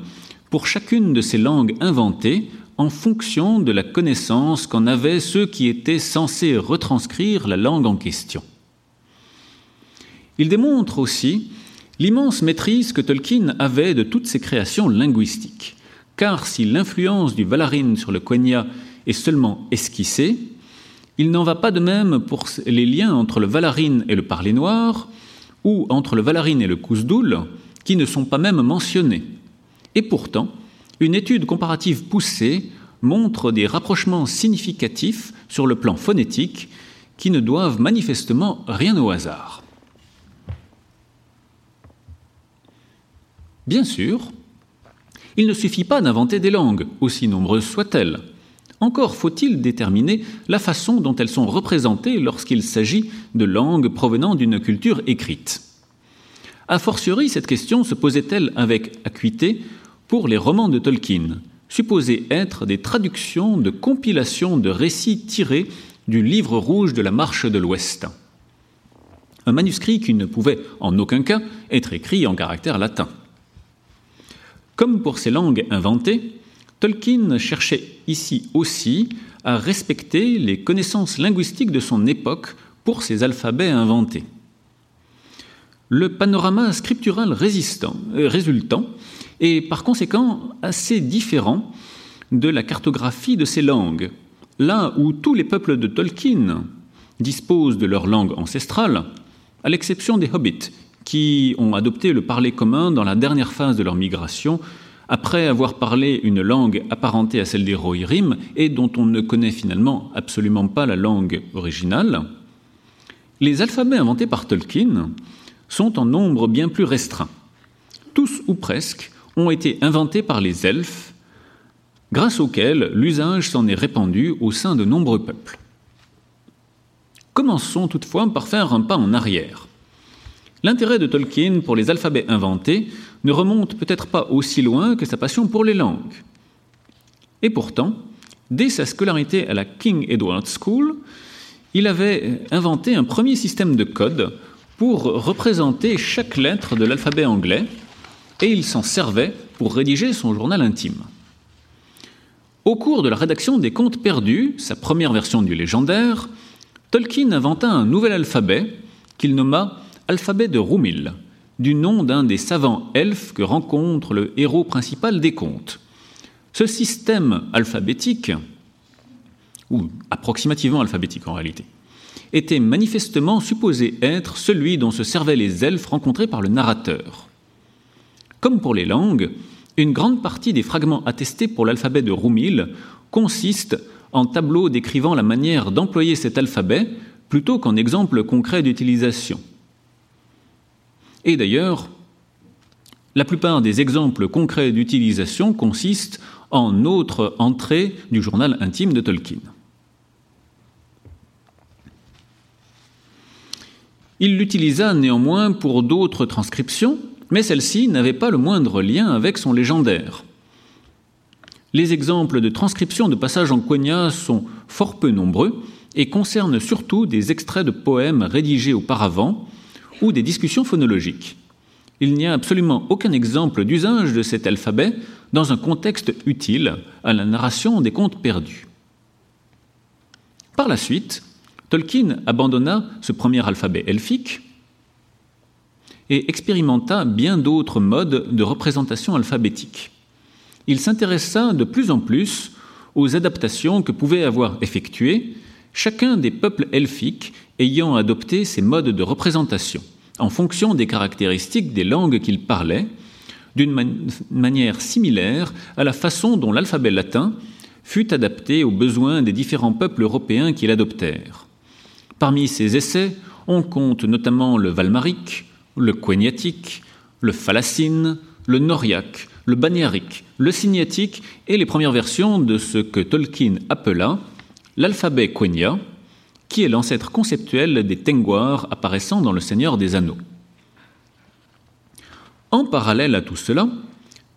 pour chacune de ces langues inventées en fonction de la connaissance qu'en avaient ceux qui étaient censés retranscrire la langue en question. Il démontre aussi l'immense maîtrise que Tolkien avait de toutes ses créations linguistiques, car si l'influence du Valarin sur le Quenya est seulement esquissée, il n'en va pas de même pour les liens entre le Valarin et le parler noir, ou entre le Valarin et le Kousdoul, qui ne sont pas même mentionnés. Et pourtant, une étude comparative poussée montre des rapprochements significatifs sur le plan phonétique qui ne doivent manifestement rien au hasard. Bien sûr, il ne suffit pas d'inventer des langues, aussi nombreuses soient-elles. Encore faut-il déterminer la façon dont elles sont représentées lorsqu'il s'agit de langues provenant d'une culture écrite. A fortiori, cette question se posait-elle avec acuité pour les romans de Tolkien, supposés être des traductions de compilations de récits tirés du livre rouge de la Marche de l'Ouest. Un manuscrit qui ne pouvait en aucun cas être écrit en caractère latin. Comme pour ces langues inventées, Tolkien cherchait ici aussi à respecter les connaissances linguistiques de son époque pour ces alphabets inventés. Le panorama scriptural euh, résultant et par conséquent assez différent de la cartographie de ces langues. Là où tous les peuples de Tolkien disposent de leur langue ancestrale, à l'exception des hobbits, qui ont adopté le parler commun dans la dernière phase de leur migration, après avoir parlé une langue apparentée à celle des Rohirrim et dont on ne connaît finalement absolument pas la langue originale, les alphabets inventés par Tolkien sont en nombre bien plus restreint. Tous ou presque ont été inventés par les elfes, grâce auxquels l'usage s'en est répandu au sein de nombreux peuples. Commençons toutefois par faire un pas en arrière. L'intérêt de Tolkien pour les alphabets inventés ne remonte peut-être pas aussi loin que sa passion pour les langues. Et pourtant, dès sa scolarité à la King Edward School, il avait inventé un premier système de code pour représenter chaque lettre de l'alphabet anglais et il s'en servait pour rédiger son journal intime. Au cours de la rédaction des Contes perdus, sa première version du légendaire, Tolkien inventa un nouvel alphabet qu'il nomma alphabet de Rumil, du nom d'un des savants elfes que rencontre le héros principal des contes. Ce système alphabétique, ou approximativement alphabétique en réalité, était manifestement supposé être celui dont se servaient les elfes rencontrés par le narrateur. Comme pour les langues, une grande partie des fragments attestés pour l'alphabet de Rumil consiste en tableaux décrivant la manière d'employer cet alphabet plutôt qu'en exemples concrets d'utilisation. Et d'ailleurs, la plupart des exemples concrets d'utilisation consistent en autres entrées du journal intime de Tolkien. Il l'utilisa néanmoins pour d'autres transcriptions, mais celle-ci n'avait pas le moindre lien avec son légendaire. Les exemples de transcription de passages en quenya sont fort peu nombreux et concernent surtout des extraits de poèmes rédigés auparavant ou des discussions phonologiques. Il n'y a absolument aucun exemple d'usage de cet alphabet dans un contexte utile à la narration des contes perdus. Par la suite, Tolkien abandonna ce premier alphabet elfique et expérimenta bien d'autres modes de représentation alphabétique. Il s'intéressa de plus en plus aux adaptations que pouvaient avoir effectuées chacun des peuples elfiques ayant adopté ces modes de représentation en fonction des caractéristiques des langues qu'ils parlaient, d'une manière similaire à la façon dont l'alphabet latin fut adapté aux besoins des différents peuples européens qui l'adoptèrent. Parmi ces essais, on compte notamment le valmarique, le quenya-tique, le falacine, le noriaque, le baniarique, le signatique et les premières versions de ce que Tolkien appela l'alphabet quenya, qui est l'ancêtre conceptuel des Tengwar apparaissant dans Le Seigneur des Anneaux? En parallèle à tout cela,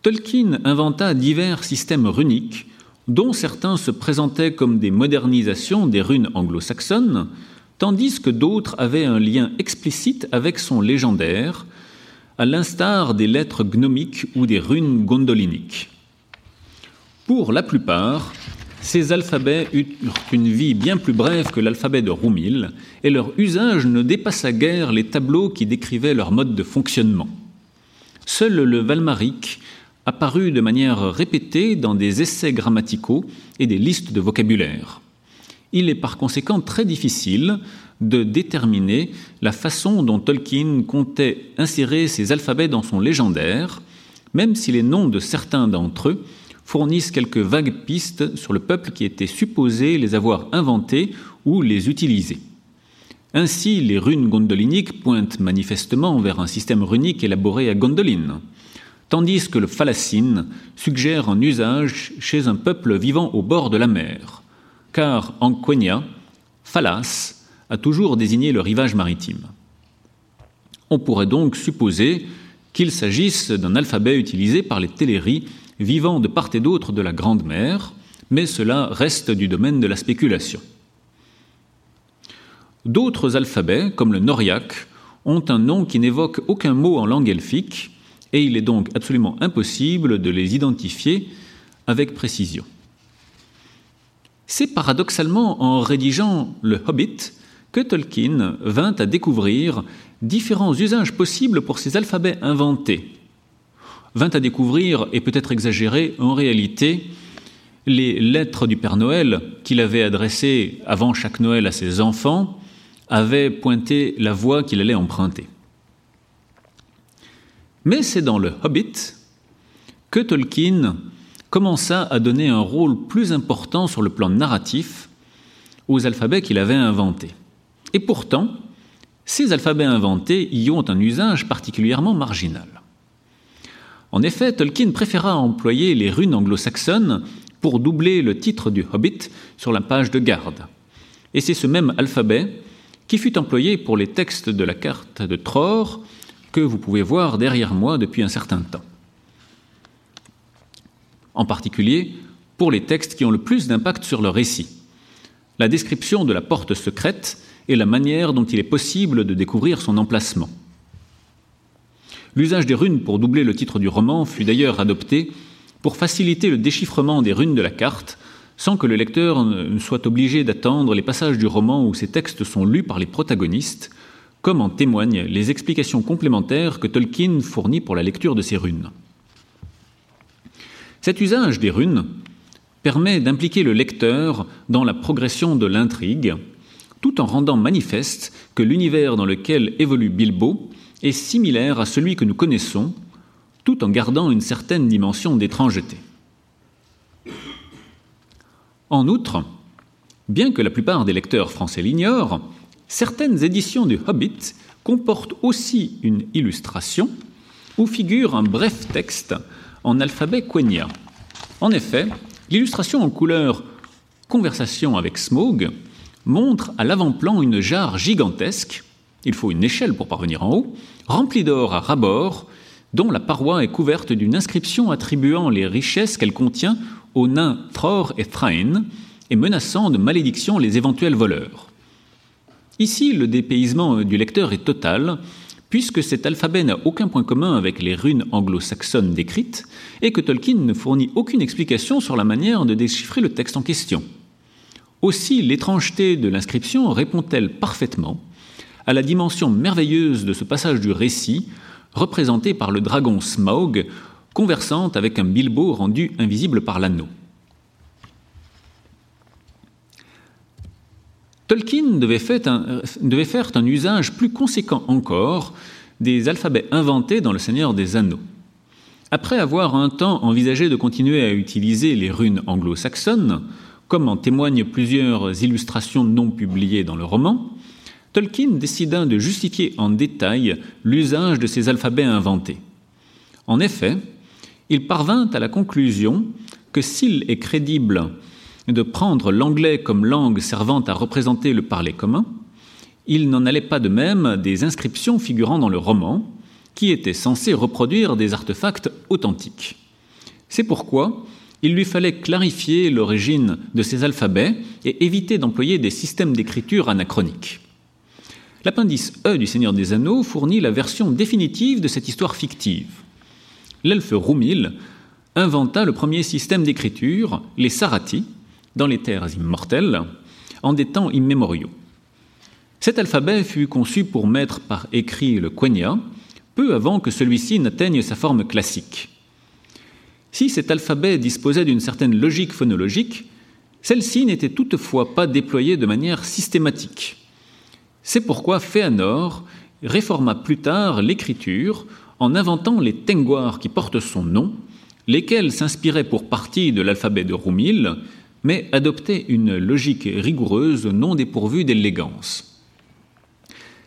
Tolkien inventa divers systèmes runiques, dont certains se présentaient comme des modernisations des runes anglo-saxonnes, tandis que d'autres avaient un lien explicite avec son légendaire, à l'instar des lettres gnomiques ou des runes gondoliniques. Pour la plupart, ces alphabets eurent une vie bien plus brève que l'alphabet de Roumil, et leur usage ne dépassa guère les tableaux qui décrivaient leur mode de fonctionnement. Seul le valmarique apparut de manière répétée dans des essais grammaticaux et des listes de vocabulaire il est par conséquent très difficile de déterminer la façon dont Tolkien comptait insérer ces alphabets dans son légendaire, même si les noms de certains d'entre eux fournissent quelques vagues pistes sur le peuple qui était supposé les avoir inventés ou les utiliser. Ainsi, les runes gondoliniques pointent manifestement vers un système runique élaboré à Gondolin, tandis que le falacine suggère un usage chez un peuple vivant au bord de la mer car en Quenya, Phalas a toujours désigné le rivage maritime. On pourrait donc supposer qu'il s'agisse d'un alphabet utilisé par les Téléries vivant de part et d'autre de la Grande Mer, mais cela reste du domaine de la spéculation. D'autres alphabets, comme le noriaque, ont un nom qui n'évoque aucun mot en langue elfique, et il est donc absolument impossible de les identifier avec précision. C'est paradoxalement en rédigeant le Hobbit que Tolkien vint à découvrir différents usages possibles pour ces alphabets inventés. Vint à découvrir, et peut-être exagérer, en réalité, les lettres du Père Noël qu'il avait adressées avant chaque Noël à ses enfants avaient pointé la voie qu'il allait emprunter. Mais c'est dans le Hobbit que Tolkien commença à donner un rôle plus important sur le plan narratif aux alphabets qu'il avait inventés. Et pourtant, ces alphabets inventés y ont un usage particulièrement marginal. En effet, Tolkien préféra employer les runes anglo-saxonnes pour doubler le titre du Hobbit sur la page de garde. Et c'est ce même alphabet qui fut employé pour les textes de la carte de Tror que vous pouvez voir derrière moi depuis un certain temps en particulier pour les textes qui ont le plus d'impact sur le récit. la description de la porte secrète et la manière dont il est possible de découvrir son emplacement. L'usage des runes pour doubler le titre du roman fut d'ailleurs adopté pour faciliter le déchiffrement des runes de la carte sans que le lecteur ne soit obligé d'attendre les passages du roman où ces textes sont lus par les protagonistes, comme en témoignent les explications complémentaires que Tolkien fournit pour la lecture de ces runes. Cet usage des runes permet d'impliquer le lecteur dans la progression de l'intrigue, tout en rendant manifeste que l'univers dans lequel évolue Bilbo est similaire à celui que nous connaissons, tout en gardant une certaine dimension d'étrangeté. En outre, bien que la plupart des lecteurs français l'ignorent, certaines éditions du Hobbit comportent aussi une illustration où figure un bref texte en alphabet quenya. En effet, l'illustration en couleur Conversation avec Smog montre à l'avant-plan une jarre gigantesque, il faut une échelle pour parvenir en haut, remplie d'or à rabord, dont la paroi est couverte d'une inscription attribuant les richesses qu'elle contient aux nains Thror et Thrain, et menaçant de malédiction les éventuels voleurs. Ici, le dépaysement du lecteur est total, puisque cet alphabet n'a aucun point commun avec les runes anglo-saxonnes décrites, et que Tolkien ne fournit aucune explication sur la manière de déchiffrer le texte en question. Aussi, l'étrangeté de l'inscription répond-elle parfaitement à la dimension merveilleuse de ce passage du récit, représenté par le dragon Smaug, conversant avec un Bilbo rendu invisible par l'anneau. Tolkien devait faire, un, usage plus conséquent encore des alphabets inventés dans Le Seigneur des Anneaux. Après avoir un temps envisagé de continuer à utiliser les runes anglo-saxonnes, comme en témoignent plusieurs illustrations non publiées dans le roman, Tolkien décida de justifier en détail l'usage de ces alphabets inventés. En effet, il parvint à la conclusion que s'il est crédible de prendre l'anglais comme langue servant à représenter le parler commun, il n'en allait pas de même des inscriptions figurant dans le roman, qui étaient censées reproduire des artefacts authentiques. C'est pourquoi il lui fallait clarifier l'origine de ces alphabets et éviter d'employer des systèmes d'écriture anachroniques. L'appendice E du Seigneur des Anneaux fournit la version définitive de cette histoire fictive. L'elfe Roumil inventa le premier système d'écriture, les Sarati, dans les terres immortelles, en des temps immémoriaux. Cet alphabet fut conçu pour mettre par écrit le Quenya, peu avant que celui-ci n'atteigne sa forme classique. Si cet alphabet disposait d'une certaine logique phonologique, celle-ci n'était toutefois pas déployée de manière systématique. C'est pourquoi Féanor réforma plus tard l'écriture en inventant les tengoirs qui portent son nom, lesquels s'inspiraient pour partie de l'alphabet de Roumil, mais adoptait une logique rigoureuse non dépourvue d'élégance.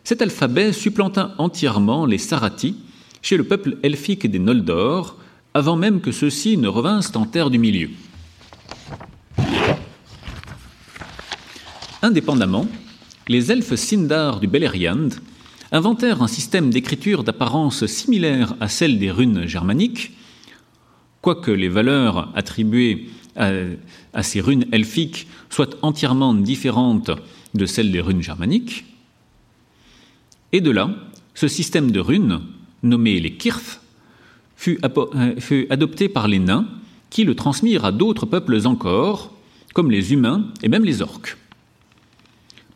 Cet alphabet supplanta entièrement les Sarati chez le peuple elfique des Noldor, avant même que ceux-ci ne revinssent en terre du milieu. Indépendamment, les elfes Sindar du Beleriand inventèrent un système d'écriture d'apparence similaire à celle des runes germaniques, quoique les valeurs attribuées à, ces runes elfiques soient entièrement différentes de celles des runes germaniques. Et de là, ce système de runes, nommé les Kirth, fut, euh, fut adopté par les nains, qui le transmirent à d'autres peuples encore, comme les humains et même les orques.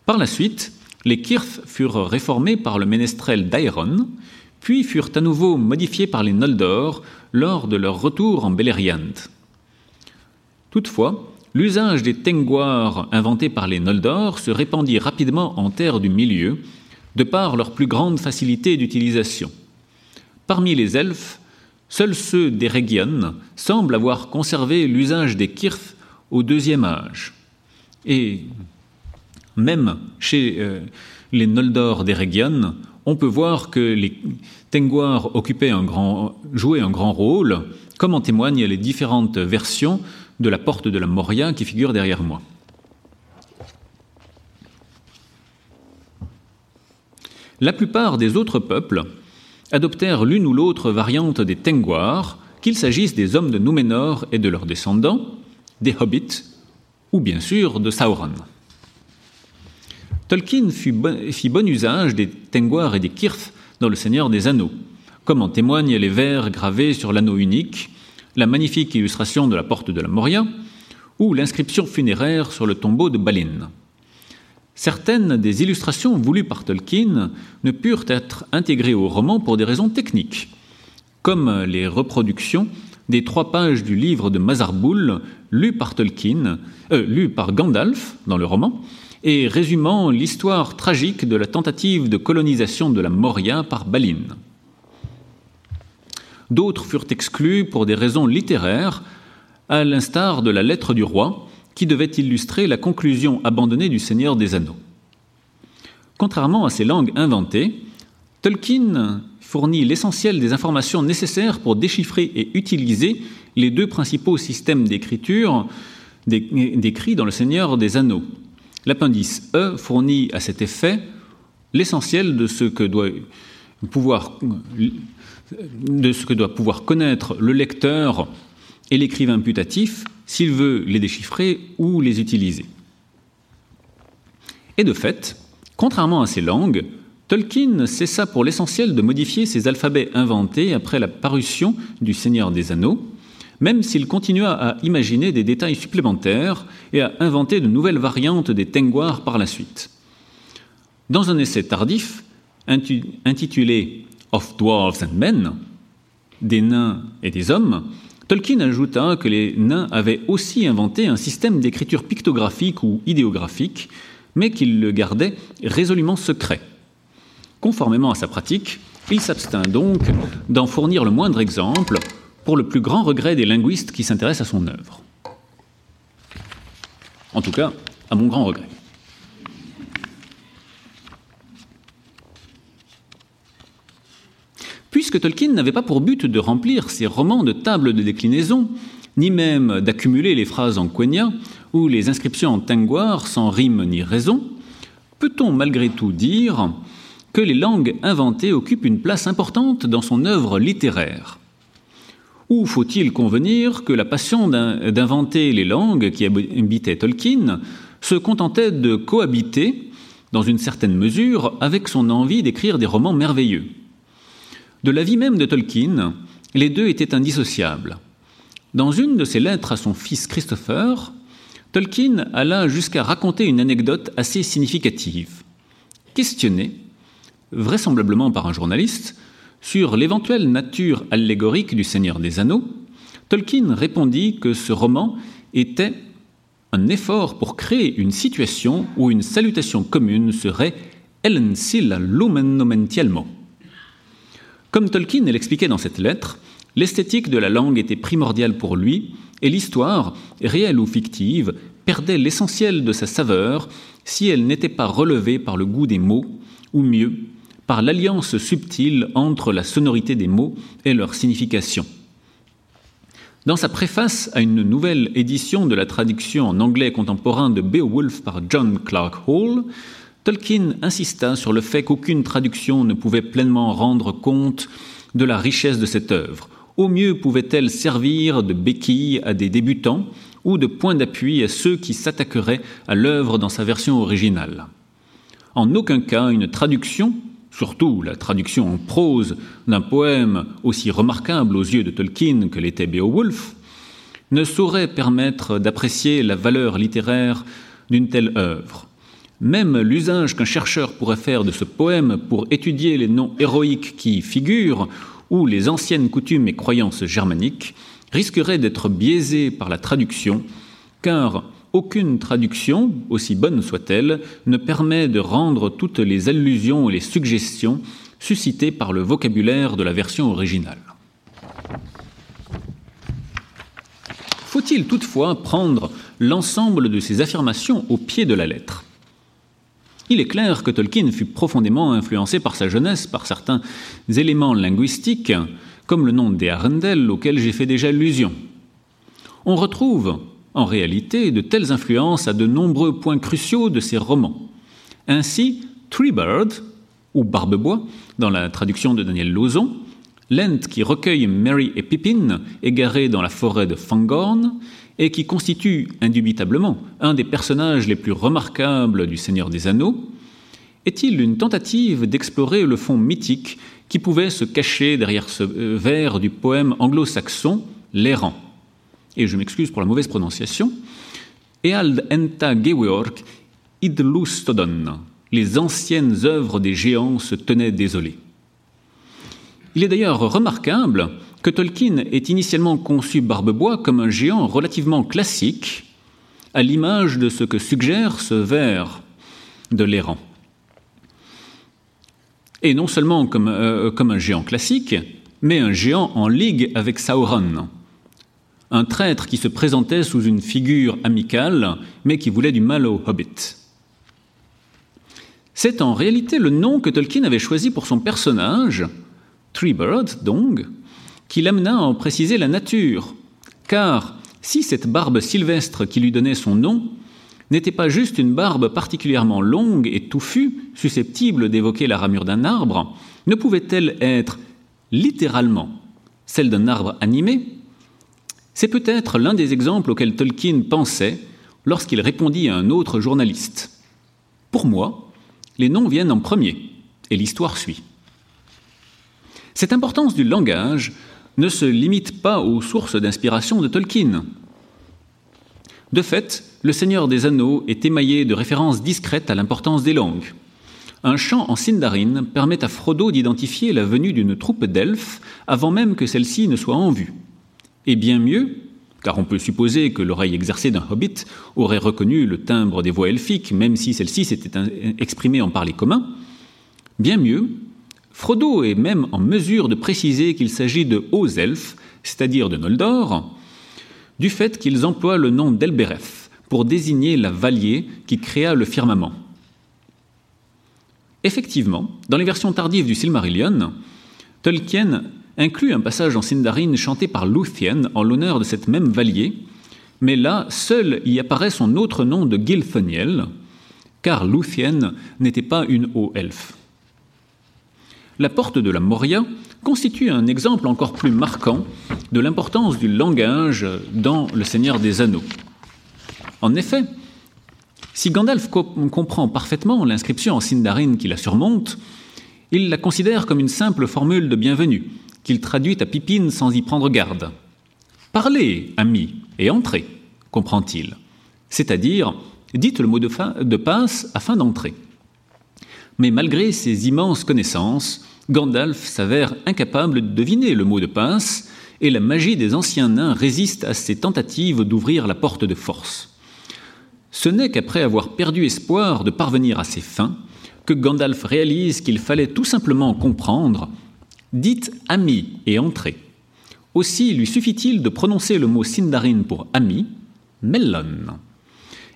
Par la suite, les Kirth furent réformés par le ménestrel Daeron, puis furent à nouveau modifiés par les Noldor lors de leur retour en Beleriand. Toutefois, l'usage des tengoirs inventés par les Noldor se répandit rapidement en terre du milieu, de par leur plus grande facilité d'utilisation. Parmi les elfes, seuls ceux d'Eregion semblent avoir conservé l'usage des kirth au deuxième âge. Et même chez euh, les Noldor d'Eregion, on peut voir que les Tengwar jouaient un grand rôle, comme en témoignent les différentes versions de la porte de la Moria qui figure derrière moi. La plupart des autres peuples adoptèrent l'une ou l'autre variante des Tengwar, qu'il s'agisse des hommes de Númenor et de leurs descendants, des hobbits, ou bien sûr de Sauron. Tolkien fit bon, usage des Tengwar et des Kirth dans Le Seigneur des Anneaux, comme en témoignent les vers gravés sur l'anneau unique, la magnifique illustration de la porte de la Moria, ou l'inscription funéraire sur le tombeau de Balin. Certaines des illustrations voulues par Tolkien ne purent être intégrées au roman pour des raisons techniques, comme les reproductions des trois pages du livre de Mazarboul lu par Tolkien, euh, lu par Gandalf dans le roman, et résumant l'histoire tragique de la tentative de colonisation de la Moria par Balin. D'autres furent exclus pour des raisons littéraires, à l'instar de la lettre du roi, qui devait illustrer la conclusion abandonnée du Seigneur des Anneaux. Contrairement à ces langues inventées, Tolkien fournit l'essentiel des informations nécessaires pour déchiffrer et utiliser les deux principaux systèmes d'écriture décrits dans Le Seigneur des Anneaux, L'appendice E fournit à cet effet l'essentiel de ce que doit pouvoir connaître le lecteur et l'écrivain putatif s'il veut les déchiffrer ou les utiliser. Et de fait, contrairement à ces langues, Tolkien cessa pour l'essentiel de modifier ses alphabets inventés après la parution du Seigneur des Anneaux, même s'il continua à imaginer des détails supplémentaires et à inventer de nouvelles variantes des Tengwar par la suite. Dans un essai tardif, intitulé Of Dwarves and Men, des nains et des hommes, Tolkien ajouta que les nains avaient aussi inventé un système d'écriture pictographique ou idéographique, mais qu'ils le gardaient résolument secret. Conformément à sa pratique, il s'abstint donc d'en fournir le moindre exemple, pour le plus grand regret des linguistes qui s'intéressent à son œuvre. En tout cas, à mon grand regret. Puisque Tolkien n'avait pas pour but de remplir ses romans de tables de déclinaison, ni même d'accumuler les phrases en quenya ou les inscriptions en tengwar sans rime ni raison, peut-on malgré tout dire que les langues inventées occupent une place importante dans son œuvre littéraire? Ou faut-il convenir que la passion d'inventer les langues qui habitait Tolkien se contentait de cohabiter, dans une certaine mesure, avec son envie d'écrire des romans merveilleux? De la vie même de Tolkien, les deux étaient indissociables. Dans une de ses lettres à son fils Christopher, Tolkien alla jusqu'à raconter une anecdote assez significative. Questionné, vraisemblablement par un journaliste, sur l'éventuelle nature allégorique du Seigneur des Anneaux, Tolkien répondit que ce roman était un effort pour créer une situation où une salutation commune serait Ellensil lumen nomentielmo. Comme Tolkien l'expliquait dans cette lettre, l'esthétique de la langue était primordiale pour lui et l'histoire, réelle ou fictive, perdait l'essentiel de sa saveur si elle n'était pas relevée par le goût des mots, ou mieux, par l'alliance subtile entre la sonorité des mots et leur signification. Dans sa préface à une nouvelle édition de la traduction en anglais contemporain de Beowulf par John Clark Hall, Tolkien insista sur le fait qu'aucune traduction ne pouvait pleinement rendre compte de la richesse de cette œuvre. Au mieux pouvait-elle servir de béquille à des débutants ou de point d'appui à ceux qui s'attaqueraient à l'œuvre dans sa version originale. En aucun cas une traduction Surtout, la traduction en prose d'un poème aussi remarquable aux yeux de Tolkien que l'était Beowulf ne saurait permettre d'apprécier la valeur littéraire d'une telle œuvre. Même l'usage qu'un chercheur pourrait faire de ce poème pour étudier les noms héroïques qui y figurent ou les anciennes coutumes et croyances germaniques risquerait d'être biaisé par la traduction, car aucune traduction, aussi bonne soit-elle, ne permet de rendre toutes les allusions et les suggestions suscitées par le vocabulaire de la version originale. Faut-il toutefois prendre l'ensemble de ces affirmations au pied de la lettre? Il est clair que Tolkien fut profondément influencé par sa jeunesse par certains éléments linguistiques, comme le nom des Arendelle auquel j'ai fait déjà allusion. On retrouve en réalité de telles influences à de nombreux points cruciaux de ses romans. Ainsi, Treebird, ou Barbebois, dans la traduction de Daniel Lauzon, Lent qui recueille Mary et Pippin égarés dans la forêt de Fangorn et qui constitue indubitablement un des personnages les plus remarquables du Seigneur des Anneaux, est-il une tentative d'explorer le fond mythique qui pouvait se cacher derrière ce euh, vers du poème anglo-saxon L'errant? Et je m'excuse pour la mauvaise prononciation. Eald enta geweork idlustodon. Les anciennes œuvres des géants se tenaient désolées. Il est d'ailleurs remarquable que Tolkien ait initialement conçu Barbebois comme un géant relativement classique, à l'image de ce que suggère ce vers de l'errant. Et non seulement comme, euh, comme, un géant classique, mais un géant en ligue avec Sauron, un traître qui se présentait sous une figure amicale, mais qui voulait du mal au hobbit. C'est en réalité le nom que Tolkien avait choisi pour son personnage, Treebird donc, qui l'amena à en préciser la nature, car si cette barbe sylvestre qui lui donnait son nom n'était pas juste une barbe particulièrement longue et touffue, susceptible d'évoquer la ramure d'un arbre, ne pouvait-elle être littéralement celle d'un arbre animé C'est peut-être l'un des exemples auxquels Tolkien pensait lorsqu'il répondit à un autre journaliste. Pour moi, les noms viennent en premier, et l'histoire suit. Cette importance du langage ne se limite pas aux sources d'inspiration de Tolkien. De fait, Le Seigneur des Anneaux est émaillé de références discrètes à l'importance des langues. Un chant en Sindarin permet à Frodo d'identifier la venue d'une troupe d'elfes avant même que celle-ci ne soit en vue. Et bien mieux, car on peut supposer que l'oreille exercée d'un hobbit aurait reconnu le timbre des voix elfiques, même si celle-ci s'était exprimée en parler commun, bien mieux, Frodo est même en mesure de préciser qu'il s'agit de hauts elfes, c'est-à-dire de Noldor, du fait qu'ils emploient le nom d'Elbereth pour désigner la valier qui créa le firmament. Effectivement, dans les versions tardives du Silmarillion, Tolkien inclut un passage en Sindarin chanté par Luthien en l'honneur de cette même valier, mais là, seul y apparaît son autre nom de Gilthoniel, car Luthien n'était pas une haut elfe la porte de la Moria constitue un exemple encore plus marquant de l'importance du langage dans Le Seigneur des Anneaux. En effet, si Gandalf comprend parfaitement l'inscription en Sindarin qui la surmonte, il la considère comme une simple formule de bienvenue, qu'il traduit à Pippin sans y prendre garde. Parlez, amis, et entrez, comprend-il. C'est-à-dire, dites le mot de passe afin d'entrer. Mais malgré ses immenses connaissances, Gandalf s'avère incapable de deviner le mot de passe, et la magie des anciens nains résiste à ses tentatives d'ouvrir la porte de force. Ce n'est qu'après avoir perdu espoir de parvenir à ses fins que Gandalf réalise qu'il fallait tout simplement comprendre Dites ami et entrez. Aussi lui suffit-il de prononcer le mot Sindarin pour ami, Mellon,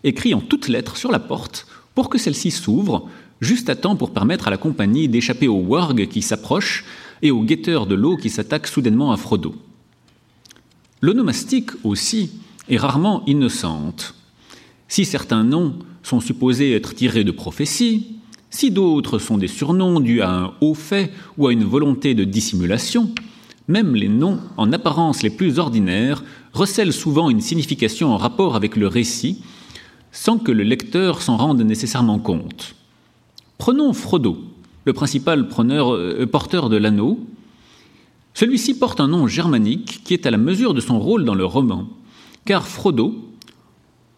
écrit en toutes lettres sur la porte pour que celle-ci s'ouvre juste à temps pour permettre à la compagnie d'échapper aux wargs qui s'approchent et aux guetteurs de l'eau qui s'attaquent soudainement à Frodo. L'onomastique aussi est rarement innocente. Si certains noms sont supposés être tirés de prophéties, si d'autres sont des surnoms dus à un haut fait ou à une volonté de dissimulation, même les noms en apparence les plus ordinaires recèlent souvent une signification en rapport avec le récit, sans que le lecteur s'en rende nécessairement compte. Prenons Frodo, le principal euh, porteur de l'anneau. Celui-ci porte un nom germanique qui est à la mesure de son rôle dans le roman, car Frodo,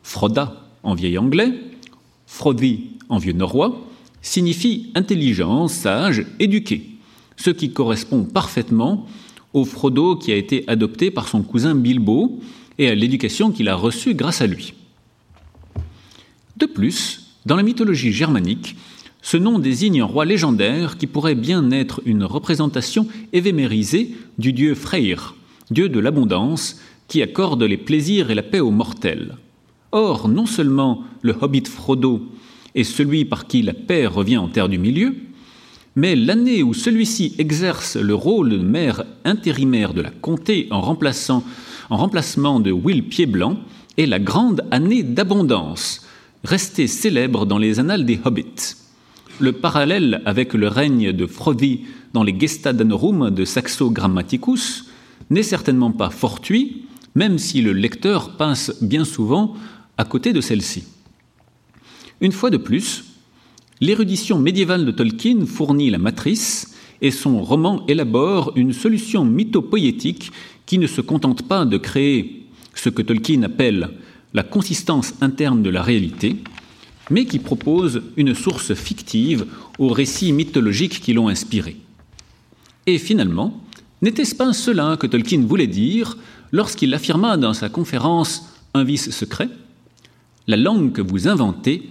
Froda en vieil anglais, Frodi en vieux norrois, signifie intelligent, sage, éduqué, ce qui correspond parfaitement au Frodo qui a été adopté par son cousin Bilbo et à l'éducation qu'il a reçue grâce à lui. De plus, dans la mythologie germanique, ce nom désigne un roi légendaire qui pourrait bien être une représentation évémérisée du dieu Freyr, dieu de l'abondance, qui accorde les plaisirs et la paix aux mortels. Or, non seulement le hobbit Frodo est celui par qui la paix revient en terre du milieu, mais l'année où celui-ci exerce le rôle de maire intérimaire de la comté en remplacement de Will Piedblanc est la grande année d'abondance, restée célèbre dans les annales des hobbits. Le parallèle avec le règne de Frodi dans les Gesta Danorum de Saxo Grammaticus n'est certainement pas fortuit, même si le lecteur passe bien souvent à côté de celle-ci. Une fois de plus, L'érudition médiévale de Tolkien fournit la matrice et son roman élabore une solution mythopoétique qui ne se contente pas de créer ce que Tolkien appelle la consistance interne de la réalité, mais qui propose une source fictive aux récits mythologiques qui l'ont inspiré. Et finalement, n'était-ce pas cela que Tolkien voulait dire lorsqu'il affirma dans sa conférence Un vice secret La langue que vous inventez